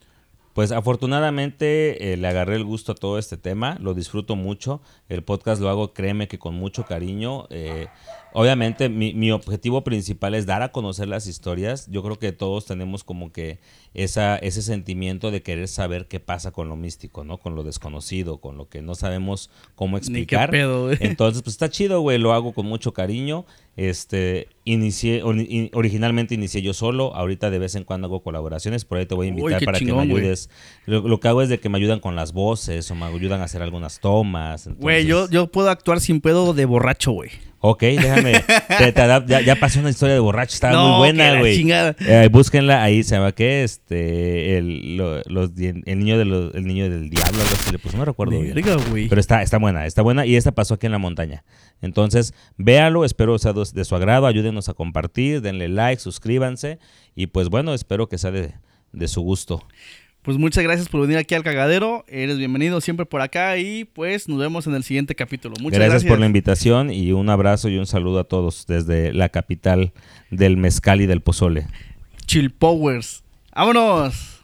Pues afortunadamente eh, le agarré el gusto a todo este tema, lo disfruto mucho, el podcast lo hago, créeme que con mucho cariño. eh, obviamente mi, mi objetivo principal es dar a conocer las historias, yo creo que todos tenemos como que esa, ese sentimiento de querer saber qué pasa con lo místico, ¿no? Con lo desconocido, con lo que no sabemos cómo Ni qué explicar. pedo. Entonces, pues está chido, güey, lo hago con mucho cariño. Este, inicié, ori- in- originalmente inicié yo solo, ahorita de vez en cuando hago colaboraciones, por ahí te voy a invitar para que me ayudes. Lo, lo que hago es de que me ayudan con las voces o me ayudan a hacer algunas tomas. Güey, yo, yo puedo actuar sin pedo de borracho, güey. Ok, déjame. te- te adap- ya, ya pasó una historia de borracho, estaba No, muy que buena, güey. Eh, búsquenla, ahí se llama ¿qué? Este, el, lo- los, di- el niño de los- el niño del diablo, algo así le puso, no recuerdo bien. Pero está, está buena, está buena y esta pasó aquí en la montaña. Entonces, véalo, espero sea de, de su agrado, ayúdenos a compartir, denle like, suscríbanse y pues bueno, espero que sea de, de su gusto. Pues muchas gracias por venir aquí al cagadero. Eres bienvenido siempre por acá y pues nos vemos en el siguiente capítulo. Muchas gracias, gracias. por la invitación y un abrazo y un saludo a todos desde la capital del mezcal y del pozole. Chill Powers. ¡Vámonos!